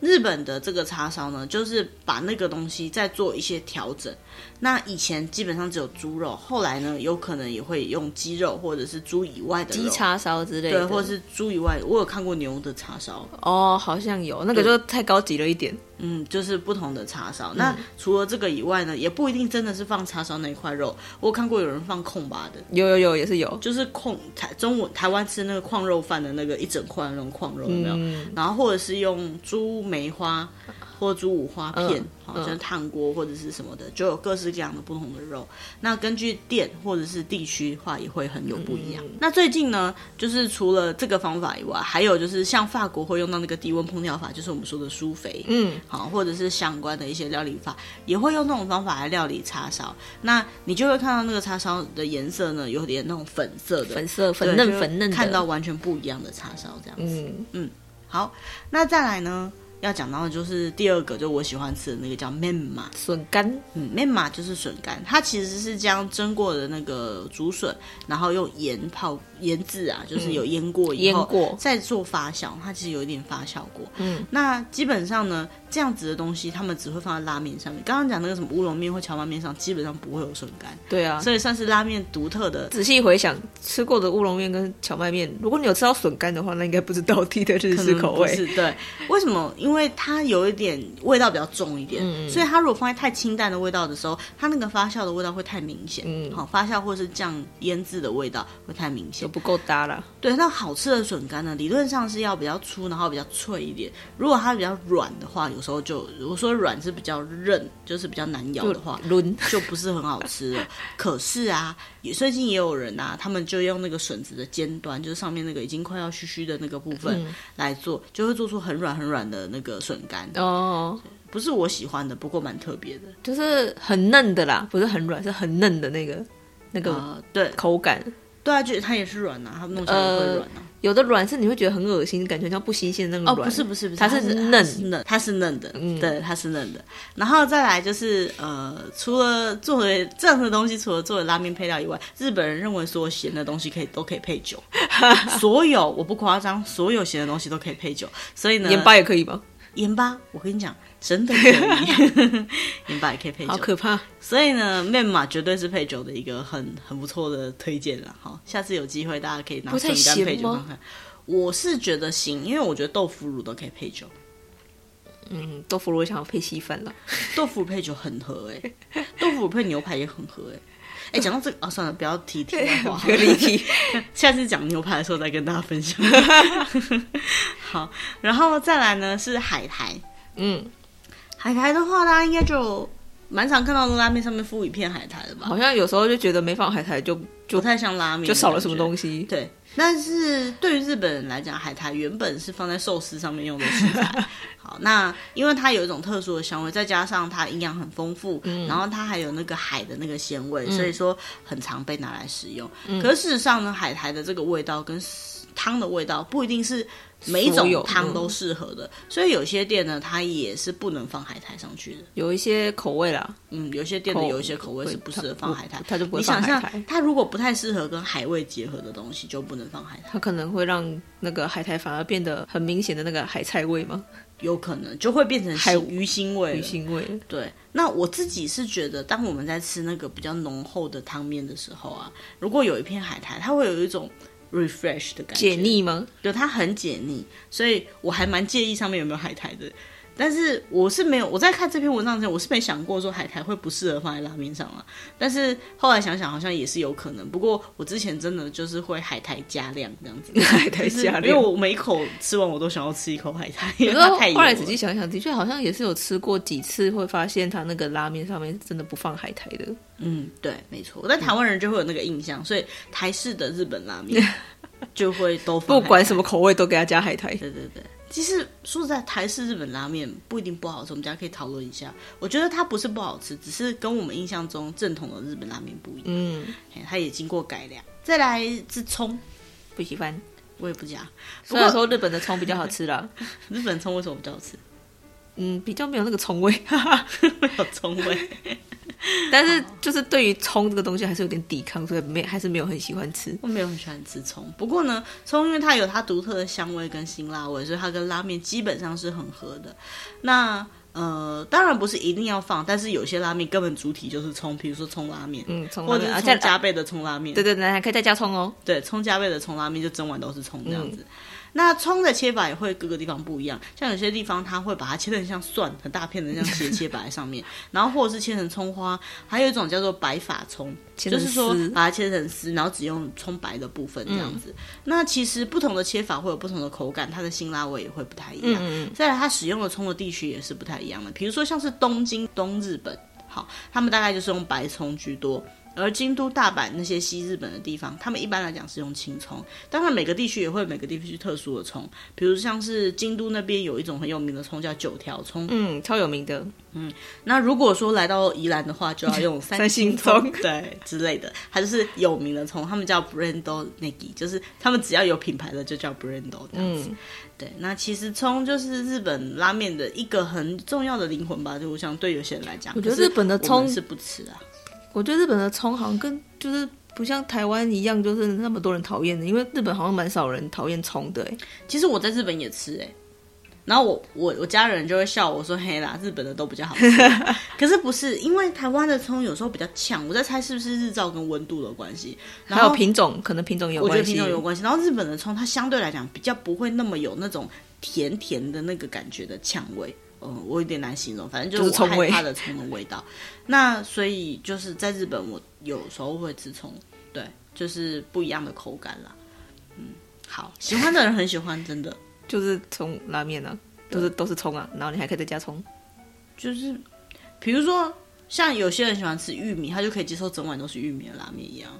日本的这个叉烧呢，就是把那个东西再做一些调整。那以前基本上只有猪肉，后来呢，有可能也会用鸡肉或者是猪以外的鸡叉烧之类的，对，或者是猪以外，我有看过牛的叉烧哦，好像有那个就太高级了一点。嗯，就是不同的叉烧。嗯、那除了这个以外呢，也不一定真的是放叉烧那一块肉。我有看过有人放空巴的，有有有也是有，就是控台中文台湾吃那个矿肉饭的那个一整块的那种矿肉有没有？嗯、然后或者是用猪梅花。或猪五花片，好、嗯，像烫锅或者是什么的，嗯、就有各式各样的不同的肉。那根据店或者是地区的话，也会很有不一样。嗯、那最近呢，就是除了这个方法以外，还有就是像法国会用到那个低温烹调法，就是我们说的苏肥，嗯，好，或者是相关的一些料理法，也会用那种方法来料理叉烧。那你就会看到那个叉烧的颜色呢，有点那种粉色的，粉色粉嫩粉嫩的，看到完全不一样的叉烧这样子。嗯嗯，好，那再来呢？要讲到的就是第二个，就我喜欢吃的那个叫面马。笋干，嗯，面马就是笋干，它其实是将蒸过的那个竹笋，然后用盐泡腌制啊，就是有腌过以后，腌过再做发酵，它其实有一点发酵过。嗯，那基本上呢，这样子的东西，他们只会放在拉面上面。刚刚讲那个什么乌龙面或荞麦面上，基本上不会有笋干。对啊，所以算是拉面独特的。仔细回想吃过的乌龙面跟荞麦面，如果你有吃到笋干的话，那应该不是道地的日式口味。是对，为什么？因为它有一点味道比较重一点，嗯、所以它如果放在太清淡的味道的时候，它那个发酵的味道会太明显。嗯，好，发酵或是酱腌制的味道会太明显。行，不够搭了。对，那好吃的笋干呢，理论上是要比较粗，然后比较脆一点。如果它比较软的话，有时候就如果说软是比较韧，就是比较难咬的话，就，就不是很好吃了。可是啊，也最近也有人啊，他们就用那个笋子的尖端，就是上面那个已经快要虚虚的那个部分来做，嗯、就会做出很软很软的那个笋干哦。不是我喜欢的，不过蛮特别的，就是很嫩的啦，不是很软，是很嫩的那个那个、呃、对口感。对啊，就它也是软呐、啊，它弄起来也会软呐、啊呃。有的软是你会觉得很恶心，感觉像不新鲜那种软。哦，不是不是不是，它是嫩，嫩，它是嫩的，嗯，对，它是嫩的。然后再来就是呃，除了作为任何东西，除了作为拉面配料以外，日本人认为所有咸的东西可以都可以配酒，所有我不夸张，所有咸的东西都可以配酒。所以呢，盐巴也可以吗？盐巴，我跟你讲。真的可以，盐巴也可以配酒，好可怕。所以呢，面马绝对是配酒的一个很很不错的推荐了。好，下次有机会大家可以拿笋干配酒看看。我是觉得行，因为我觉得豆腐乳都可以配酒。嗯，豆腐乳我想要配稀饭了。豆腐乳配酒很合哎、欸，豆腐乳配牛排也很合哎、欸。哎、欸，讲到这个啊，算了，不要提题外话，别离题。下次讲牛排的时候再跟大家分享。好，然后再来呢是海苔，嗯。海苔的话，大家应该就蛮常看到的拉面上面附一片海苔的吧？好像有时候就觉得没放海苔就就不太像拉面，就少了什么东西。对，但是对于日本人来讲，海苔原本是放在寿司上面用的食材。好，那因为它有一种特殊的香味，再加上它营养很丰富，嗯，然后它还有那个海的那个鲜味，嗯，所以说很常被拿来使用。嗯，可是事实上呢，海苔的这个味道跟汤的味道不一定是。每一种汤都适合的，所以有些店呢，它也是不能放海苔上去的。有一些口味啦，嗯，有些店的有一些口味是不适合放海苔，它就不会放海苔。你想象，它如果不太适合跟海味结合的东西，就不能放海苔。它可能会让那个海苔反而变得很明显的那个海菜味吗？有可能就会变成海鱼腥味。鱼腥味。对，那我自己是觉得，当我们在吃那个比较浓厚的汤面的时候啊，如果有一片海苔，它会有一种。Refresh 的感觉，解腻吗？对，它很解腻，所以我还蛮介意上面有没有海苔的。但是我是没有，我在看这篇文章之前，我是没想过说海苔会不适合放在拉面上啊。但是后来想想，好像也是有可能。不过我之前真的就是会海苔加量这样子，海苔加量，因为我每一口吃完我都想要吃一口海苔。后来仔细想想，的确好像也是有吃过几次，会发现它那个拉面上面真的不放海苔的。嗯，对，没错。我在台湾人就会有那个印象，所以台式的日本拉面 就会都放，不管什么口味都给他加海苔。对对对。其实说实在，台式日本拉面不一定不好吃，我们大家可以讨论一下。我觉得它不是不好吃，只是跟我们印象中正统的日本拉面不一样。嗯，它也经过改良。再来是葱，不喜欢，我也不加。虽然说日本的葱比较好吃啦，日本葱为什么比较好吃？嗯，比较没有那个葱味，没有葱味。但是就是对于葱这个东西还是有点抵抗，所以没还是没有很喜欢吃。我没有很喜欢吃葱，不过呢，葱因为它有它独特的香味跟辛辣味，所以它跟拉面基本上是很合的。那呃，当然不是一定要放，但是有些拉面根本主体就是葱，比如说葱拉面，嗯，葱或者是葱加倍的葱拉面，对对对，还可以再加葱哦。对，葱加倍的葱拉面就整碗都是葱这样子。嗯那葱的切法也会各个地方不一样，像有些地方它会把它切得很像蒜，很大片的这样切切摆在上面，然后或者是切成葱花，还有一种叫做白法葱，就是说把它切成丝，然后只用葱白的部分这样子。嗯、那其实不同的切法会有不同的口感，它的辛辣味也会不太一样。嗯、再来，它使用的葱的地区也是不太一样的，比如说像是东京、东日本，好，他们大概就是用白葱居多。而京都、大阪那些西日本的地方，他们一般来讲是用青葱。当然，每个地区也会有每个地区特殊的葱，比如像是京都那边有一种很有名的葱叫九条葱，嗯，超有名的。嗯，那如果说来到宜兰的话，就要用 三星葱，对之类的，它就是有名的葱，他们叫 Brando Negi，就是他们只要有品牌的就叫 Brando 这样子。嗯、对，那其实葱就是日本拉面的一个很重要的灵魂吧，就我想对有些人来讲，我觉得日本的葱是不吃啊。我觉得日本的葱好像跟就是不像台湾一样，就是那么多人讨厌的。因为日本好像蛮少人讨厌葱的。哎，其实我在日本也吃哎，然后我我我家人就会笑我说：“嘿啦，日本的都比较好吃。”可是不是，因为台湾的葱有时候比较呛，我在猜是不是日照跟温度的关系，然后还有品种，可能品种有关系。我觉得品种有关系。然后日本的葱它相对来讲比较不会那么有那种甜甜的那个感觉的呛味。嗯，我有点难形容，反正就是我害怕的葱的味道。那所以就是在日本，我有时候会吃葱。对，就是不一样的口感啦。嗯，好，喜欢的人很喜欢，真的 就是葱拉面啊，都是都是葱啊，然后你还可以再加葱，就是比如说像有些人喜欢吃玉米，他就可以接受整碗都是玉米的拉面一样。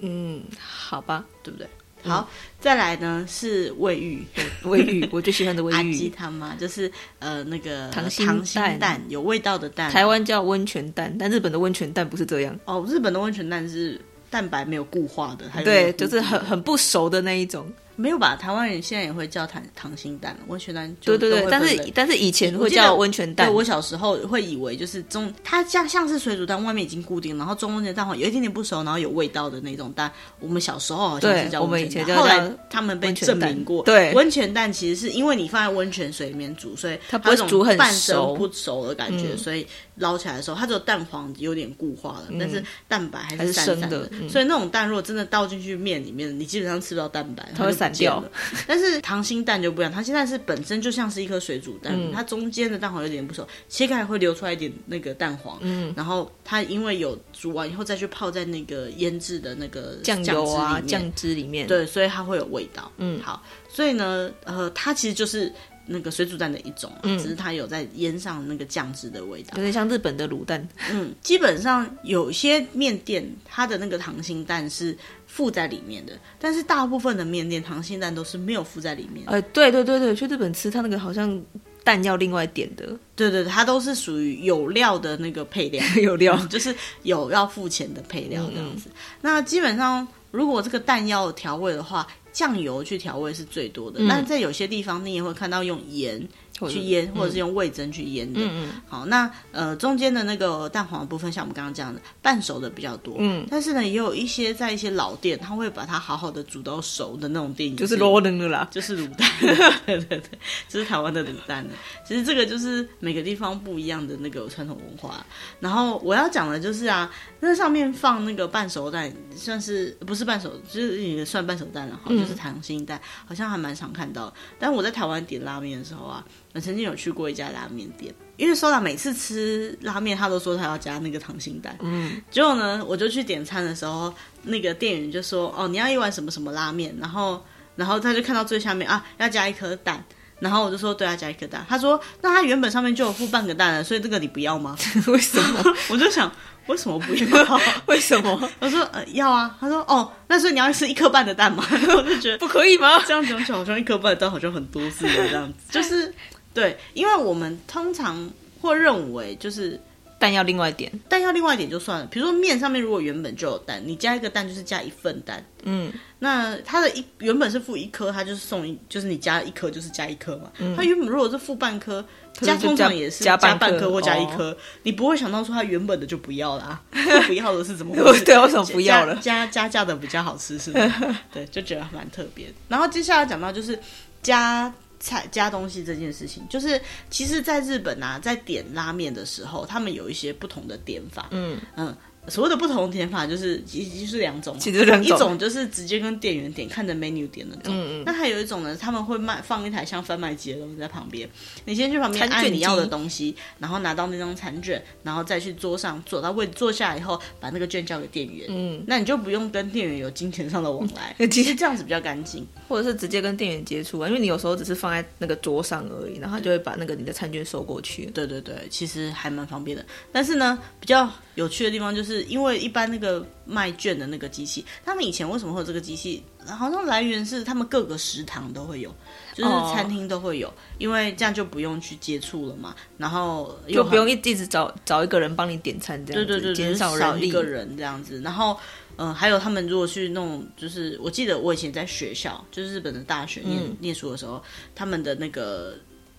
嗯，好吧，对不对？好，再来呢是味玉，味玉，我最喜欢的卫浴。阿鸡汤嘛，就是呃那个溏心溏心蛋，有味道的蛋。台湾叫温泉蛋，但日本的温泉蛋不是这样。哦，日本的温泉蛋是蛋白没有固化的，对，就是很很不熟的那一种。没有吧？台湾人现在也会叫糖糖心蛋、温泉蛋。对对对，但是但是以前会叫温泉蛋。对，我小时候会以为就是中，它像像是水煮蛋，外面已经固定，然后中间蛋黄有一点点不熟，然后有味道的那种蛋。我们小时候好像是叫温泉蛋，后来他们被证明过，对，温泉蛋其实是因为你放在温泉水里面煮，所以它不会煮很半熟不熟的感觉，所以捞起来的时候，它只有蛋黄有点固化了，但是蛋白还是散散的。所以那种蛋如果真的倒进去面里面，你基本上吃不到蛋白，它会散掉。但是溏心蛋就不一样，溏心蛋是本身就像是一颗水煮蛋，嗯、它中间的蛋黄有点不熟，切开会流出来一点那个蛋黄，嗯，然后它因为有煮完以后再去泡在那个腌制的那个酱油啊酱汁里面，对，所以它会有味道，嗯，好，所以呢，呃，它其实就是那个水煮蛋的一种，嗯，只是它有在腌上那个酱汁的味道，有点像日本的卤蛋，嗯，基本上有些面店它的那个溏心蛋是。附在里面的，但是大部分的面店溏心蛋都是没有附在里面的。呃，对对对对，去日本吃，它那个好像蛋要另外点的。对对对，它都是属于有料的那个配料，有料就是有要付钱的配料这样子。嗯嗯，那基本上，如果这个蛋要调味的话，酱油去调味是最多的。嗯、但在有些地方，你也会看到用盐。去腌，或者是用味增去腌的。嗯嗯。好，那呃中间的那个蛋黄的部分，像我们刚刚讲的，半熟的比较多。嗯。但是呢，也有一些在一些老店，他会把它好好的煮到熟的那种店，就是卤蛋的啦，就是卤蛋。对对对，就是台湾的卤蛋。其实这个就是每个地方不一样的那个传统文化。然后我要讲的就是啊，那上面放那个半熟蛋，算是不是半熟，就是也算半熟蛋了哈，就是溏心蛋，好像还蛮常看到。但我在台湾点拉面的时候啊。我曾经有去过一家拉面店，因为 Soda 每次吃拉面，他都说他要加那个溏心蛋。嗯，结果呢，我就去点餐的时候，那个店员就说：“哦，你要一碗什么什么拉面。”然后，然后他就看到最下面啊，要加一颗蛋。然后我就说：“对，啊加一颗蛋。”他说：“那他原本上面就有附半个蛋了，所以这个你不要吗？”为什么？我就想，为什么不要？为什么？我说：“呃，要啊。”他说：“哦，那所以你要吃一颗半的蛋吗？”我就觉得不可以吗？这样讲起来好像一颗半的蛋好像很多似的这样子，就是。对，因为我们通常会认为就是蛋要另外点，蛋要另外点就算了。比如说面上面如果原本就有蛋，你加一个蛋就是加一份蛋。嗯，那它的一原本是付一颗，它就是送一，就是你加一颗就是加一颗嘛。嗯，它原本如果是付半颗，加通常也是加半颗或加一颗，你不会想到说它原本的就不要了，不要的是怎么回事？对，为什么不要了？加加价的比较好吃是吗？对，就觉得蛮特别。然后接下来讲到就是加。菜加东西这件事情，就是其实，在日本啊，在点拉面的时候，他们有一些不同的点法。嗯嗯。所谓的不同点法就是其实就是两种，其实两种，一种就是直接跟店员点，看着 menu 点那种。嗯嗯。那还有一种呢，他们会卖放一台像贩卖机的东西在旁边，你先去旁边按你要的东西，然后拿到那张餐券，然后再去桌上坐到位坐下以后，把那个券交给店员。嗯。那你就不用跟店员有金钱上的往来，其实这样子比较干净，或者是直接跟店员接触啊，因为你有时候只是放在那个桌上而已，然后他就会把那个你的餐券收过去。对对对，其实还蛮方便的。但是呢，比较有趣的地方就是因为一般那个卖券的那个机器，他们以前为什么会有这个机器？好像来源是他们各个食堂都会有，就是餐厅都会有，哦、因为这样就不用去接触了嘛，然后就不用一一直找找一个人帮你点餐这样子，对对对，减少少一个人这样子。然后，嗯、呃，还有他们如果去弄，就是我记得我以前在学校，就是日本的大学念、嗯、念书的时候，他们的那个。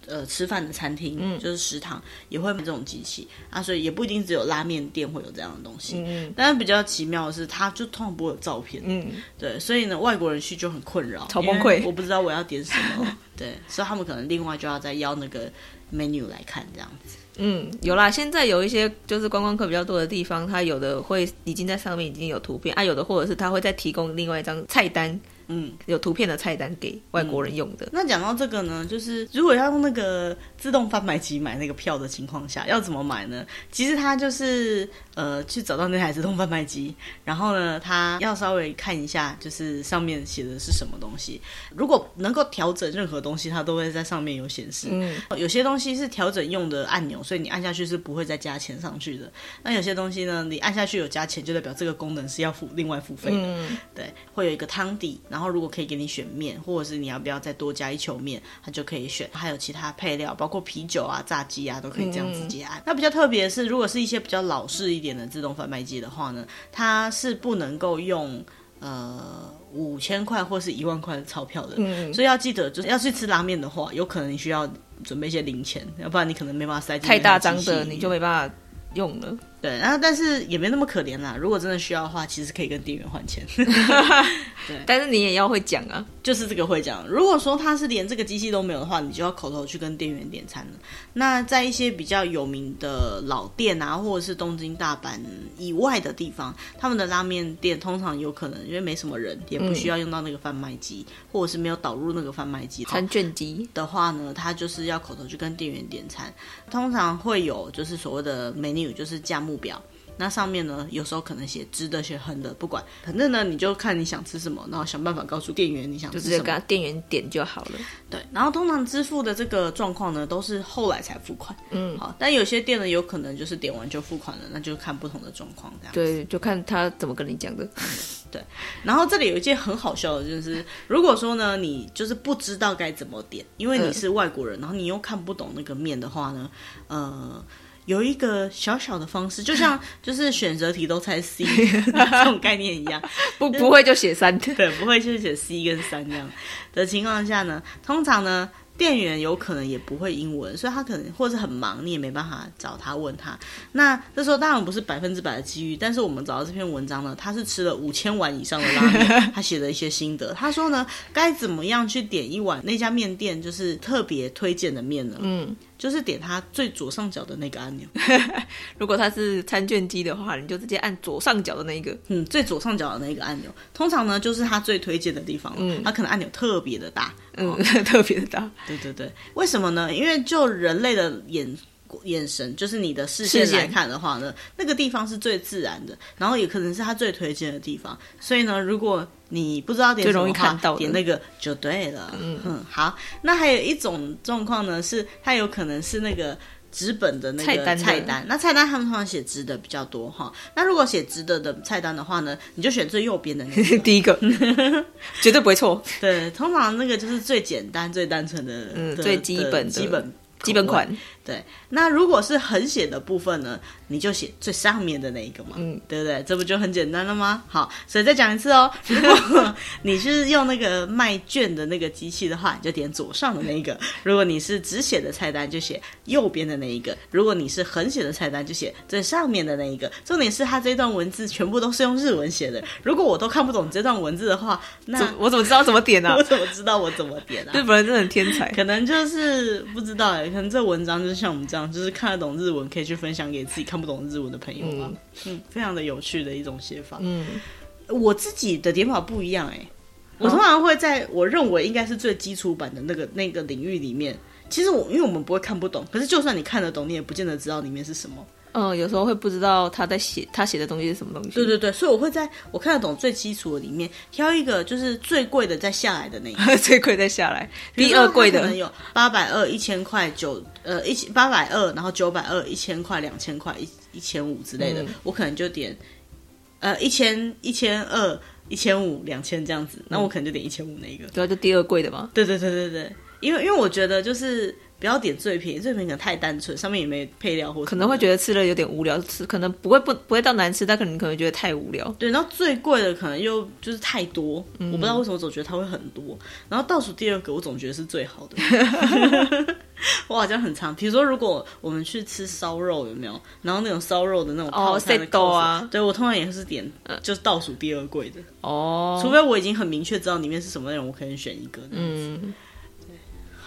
呃，吃饭的餐厅，嗯，就是食堂也会买这种机器啊，所以也不一定只有拉面店会有这样的东西。嗯，但是比较奇妙的是，它就通常不会有照片。嗯，对，所以呢，外国人去就很困扰，超崩溃。我不知道我要点什么，对，所以他们可能另外就要再要那个 menu 来看这样子。嗯，有啦，现在有一些就是观光客比较多的地方，它有的会已经在上面已经有图片啊，有的或者是他会再提供另外一张菜单。嗯，有图片的菜单给外国人用的。嗯、那讲到这个呢，就是如果要用那个自动贩卖机买那个票的情况下，要怎么买呢？其实他就是呃去找到那台自动贩卖机，然后呢，他要稍微看一下，就是上面写的是什么东西。如果能够调整任何东西，它都会在上面有显示。嗯，有些东西是调整用的按钮，所以你按下去是不会再加钱上去的。那有些东西呢，你按下去有加钱，就代表这个功能是要付另外付费的。嗯，对，会有一个汤底，然后如果可以给你选面，或者是你要不要再多加一球面，它就可以选。还有其他配料，包括啤酒啊、炸鸡啊，都可以这样直接按。嗯、那比较特别的是，如果是一些比较老式一点的自动贩卖机的话呢，它是不能够用呃。五千块或是一万块的钞票的，嗯，所以要记得，就是要去吃拉面的话，有可能你需要准备一些零钱，要不然你可能没办法塞。太大张的你就没办法用了。对，然后但是也没那么可怜啦。如果真的需要的话，其实可以跟店员换钱。对，但是你也要会讲啊，就是这个会讲。如果说他是连这个机器都没有的话，你就要口头去跟店员点餐了。那在一些比较有名的老店啊，或者是东京、大阪以外的地方，他们的拉面店通常有可能因为没什么人，也不需要用到那个贩卖机，嗯、或者是没有导入那个贩卖机餐券机的话呢，他就是要口头去跟店员点餐。通常会有就是所谓的 menu，就是价目表。那上面呢，有时候可能写直的，写横的，不管，反正呢，你就看你想吃什么，然后想办法告诉店员你想吃什么，就直接跟店员点就好了。对，然后通常支付的这个状况呢，都是后来才付款。嗯，好，但有些店呢，有可能就是点完就付款了，那就看不同的状况这样。对，就看他怎么跟你讲的。对，然后这里有一件很好笑的，就是如果说呢，你就是不知道该怎么点，因为你是外国人，嗯、然后你又看不懂那个面的话呢，呃。有一个小小的方式，就像 就是选择题都猜 C 这种概念一样，不不会就写三，对，不会就写 C 跟三这样的情况下呢，通常呢。店员有可能也不会英文，所以他可能或者很忙，你也没办法找他问他。那这时候当然不是百分之百的机遇，但是我们找到这篇文章呢，他是吃了五千碗以上的拉面，他写的一些心得。他说呢，该怎么样去点一碗那家面店就是特别推荐的面呢？嗯，就是点它最左上角的那个按钮。如果它是餐券机的话，你就直接按左上角的那个，嗯，最左上角的那个按钮。通常呢，就是它最推荐的地方，嗯，它可能按钮特别的大。嗯，特别的大。对对对，为什么呢？因为就人类的眼眼神，就是你的视线来看的话呢，那个地方是最自然的，然后也可能是他最推荐的地方。所以呢，如果你不知道点什么的话，看到点那个就对了。嗯嗯，好。那还有一种状况呢，是它有可能是那个。纸本的那个菜单，菜单，那菜单他们通常写直的比较多哈。那如果写直的的菜单的话呢，你就选最右边的那个，第一个，绝对不会错。对，通常那个就是最简单、最单纯的，嗯，最基本、基本。基本款，对。那如果是横写的部分呢，你就写最上面的那一个嘛，嗯，对不对？这不就很简单了吗？好，所以再讲一次哦。如果你是用那个卖券的那个机器的话，你就点左上的那一个；如果你是只写的菜单，就写右边的那一个；如果你是横写的菜单，就写最上面的那一个。重点是它这段文字全部都是用日文写的。如果我都看不懂这段文字的话，那我怎么知道怎么点呢、啊？我怎么知道我怎么点啊？日本人真的很天才，可能就是不知道哎。可能这文章就是像我们这样，就是看得懂日文，可以去分享给自己看不懂日文的朋友嘛。嗯，嗯，非常的有趣的一种写法。嗯，我自己的点法不一样哎、欸，我通常会在我认为应该是最基础版的那个那个领域里面。其实我因为我们不会看不懂，可是就算你看得懂，你也不见得知道里面是什么。嗯，有时候会不知道他在写他写的东西是什么东西。对对对，所以我会在我看得懂最基础的里面挑一个，就是最贵的再下来的那一个。最贵再下来，第二贵的可能有八百二、一千块、九呃一千八百二，然后九百二、一千块、两千块、一一千五之类的，嗯、我可能就点呃一千、一千二、一千五、两千这样子，那我可能就点一千五那个。对啊，就第二贵的嘛。对对对对对，因为因为我觉得就是。不要点最便宜，最便宜可能太单纯，上面也没配料或，可能会觉得吃了有点无聊，吃可能不会不不会到难吃，但可能可能觉得太无聊。对，然后最贵的可能又就是太多，嗯、我不知道为什么总觉得它会很多。然后倒数第二个，我总觉得是最好的。我好像很常，比如说如果我们去吃烧肉，有没有？然后那种烧肉的那种套餐的哦，塞啊，对我通常也是点，就是倒数第二贵的哦。除非我已经很明确知道里面是什么内容，我可以选一个。嗯。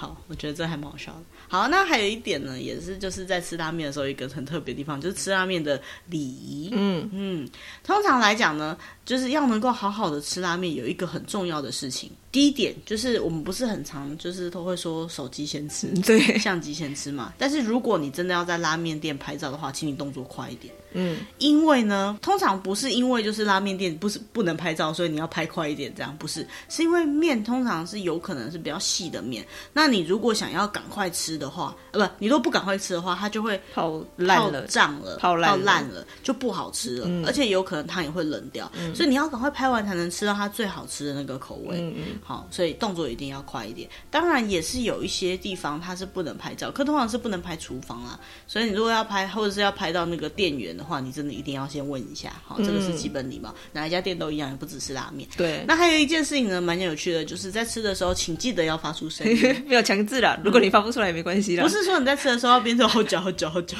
好，我觉得这还蛮好笑的。好，那还有一点呢，也是就是在吃拉面的时候一个很特别的地方，就是吃拉面的礼仪。嗯嗯，通常来讲呢，就是要能够好好的吃拉面，有一个很重要的事情。第一点就是我们不是很常就是都会说手机先吃，对，相机先吃嘛。但是如果你真的要在拉面店拍照的话，请你动作快一点。嗯，因为呢，通常不是因为就是拉面店不是不能拍照，所以你要拍快一点，这样不是，是因为面通常是有可能是比较细的面，那你如果想要赶快吃的话，呃，不，你如果不赶快吃的话，它就会泡烂了、胀了、泡烂了，了，就不好吃了，嗯、而且有可能汤也会冷掉，嗯、所以你要赶快拍完才能吃到它最好吃的那个口味。嗯嗯，好，所以动作一定要快一点。当然也是有一些地方它是不能拍照，可通常是不能拍厨房啦，所以你如果要拍或者是要拍到那个店员的话，你真的一定要先问一下，好，这个是基本礼貌，嗯、哪一家店都一样，也不只是拉面。对，那还有一件事情呢，蛮有趣的，就是在吃的时候，请记得要发出声音，没有强制啦，如果你发不出来也没关系啦。不是说你在吃的时候要边说好嚼好嚼好嚼，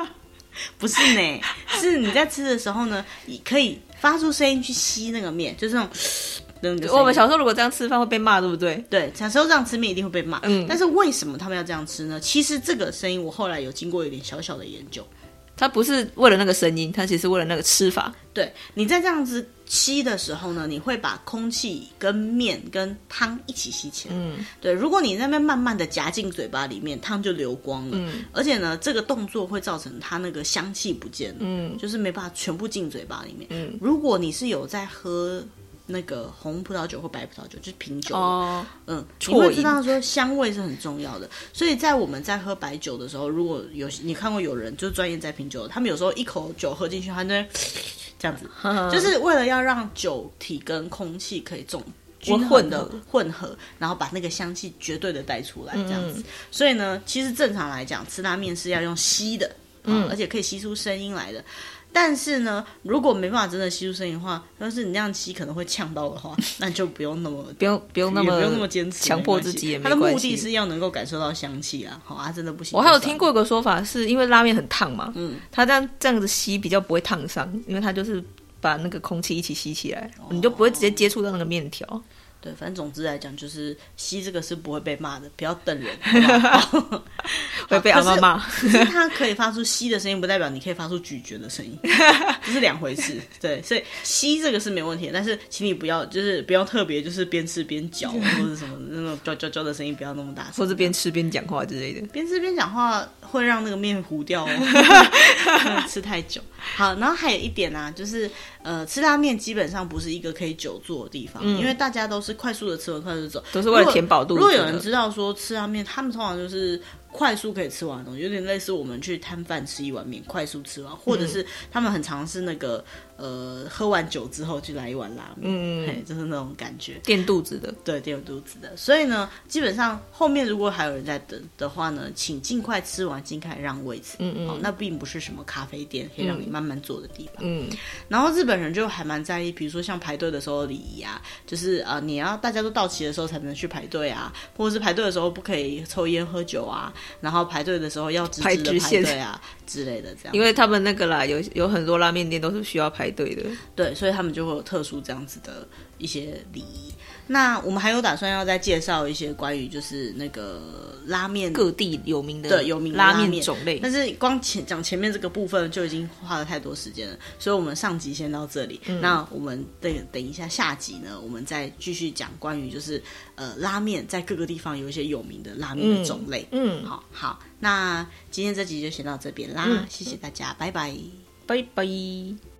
不是呢，是你在吃的时候呢，你可以发出声音去吸那个面，就是那种。我们小时候如果这样吃饭会被骂，对不对？对，小时候这样吃面一定会被骂。嗯，但是为什么他们要这样吃呢？其实这个声音我后来有经过一点小小的研究。它不是为了那个声音，它其实是为了那个吃法。对，你在这样子吸的时候呢，你会把空气跟面跟汤一起吸起来。嗯，对。如果你那边慢慢的夹进嘴巴里面，汤就流光了。嗯，而且呢，这个动作会造成它那个香气不见了。嗯，就是没办法全部进嘴巴里面。嗯，如果你是有在喝。那个红葡萄酒或白葡萄酒就是品酒哦，嗯，你会知道说香味是很重要的，所以在我们在喝白酒的时候，如果有你看过有人就是专业在品酒，他们有时候一口酒喝进去，他就这样子，就是为了要让酒体跟空气可以重均匀的混合，然后把那个香气绝对的带出来，这样子。嗯、所以呢，其实正常来讲，吃拉面是要用吸的，嗯，而且可以吸出声音来的。但是呢，如果没办法真的吸出声音的话，要是你那样吸可能会呛到的话，那就不用那么不用不用那么不用那么坚持，强迫自己也没关系。它的目的是要能够感受到香气啊，好啊，真的不行。我还有听过一个说法，是因为拉面很烫嘛，嗯，它这样这样子吸比较不会烫伤，因为它就是把那个空气一起吸起来，哦、你就不会直接接触到那个面条。对，反正总之来讲，就是吸这个是不会被骂的，不要瞪人，好不好会被阿妈骂。可是它可以发出吸的声音，不代表你可以发出咀嚼的声音，这是两回事。对，所以吸这个是没问题的，但是请你不要，就是不要特别，就是边吃边嚼或者什么那种嚼嚼嚼的声音，不要那么大声，或者边吃边讲话之类的。边吃边讲话会让那个面糊掉哦，吃太久。好，然后还有一点呢、啊，就是呃，吃拉面基本上不是一个可以久坐的地方，嗯、因为大家都是快速的吃完，快速的走，都是为了填饱肚子。如果有人知道说吃拉面，他们通常就是。快速可以吃完的东西，有点类似我们去摊贩吃一碗面，快速吃完，或者是他们很常是那个呃，喝完酒之后就来一碗拉面，嗯，嘿，就是那种感觉，垫肚子的，对，垫肚子的。所以呢，基本上后面如果还有人在等的话呢，请尽快吃完，尽快让位置，嗯嗯，好，那并不是什么咖啡店可以让你慢慢坐的地方，嗯。然后日本人就还蛮在意，比如说像排队的时候礼仪啊，就是呃，你要大家都到齐的时候才能去排队啊，或者是排队的时候不可以抽烟喝酒啊。然后排队的时候要直直的排队啊之类的，这样，因为他们那个啦，有有很多拉面店都是需要排队的，对，所以他们就会有特殊这样子的一些礼仪。那我们还有打算要再介绍一些关于就是那个拉面各地有名的有名的拉面种类，但是光前讲前面这个部分就已经花了太多时间了，所以我们上集先到这里。嗯、那我们等等一下下集呢，我们再继续讲关于就是呃拉面在各个地方有一些有名的拉面的种类。嗯，好好，那今天这集就先到这边啦，嗯、谢谢大家，拜拜，拜拜。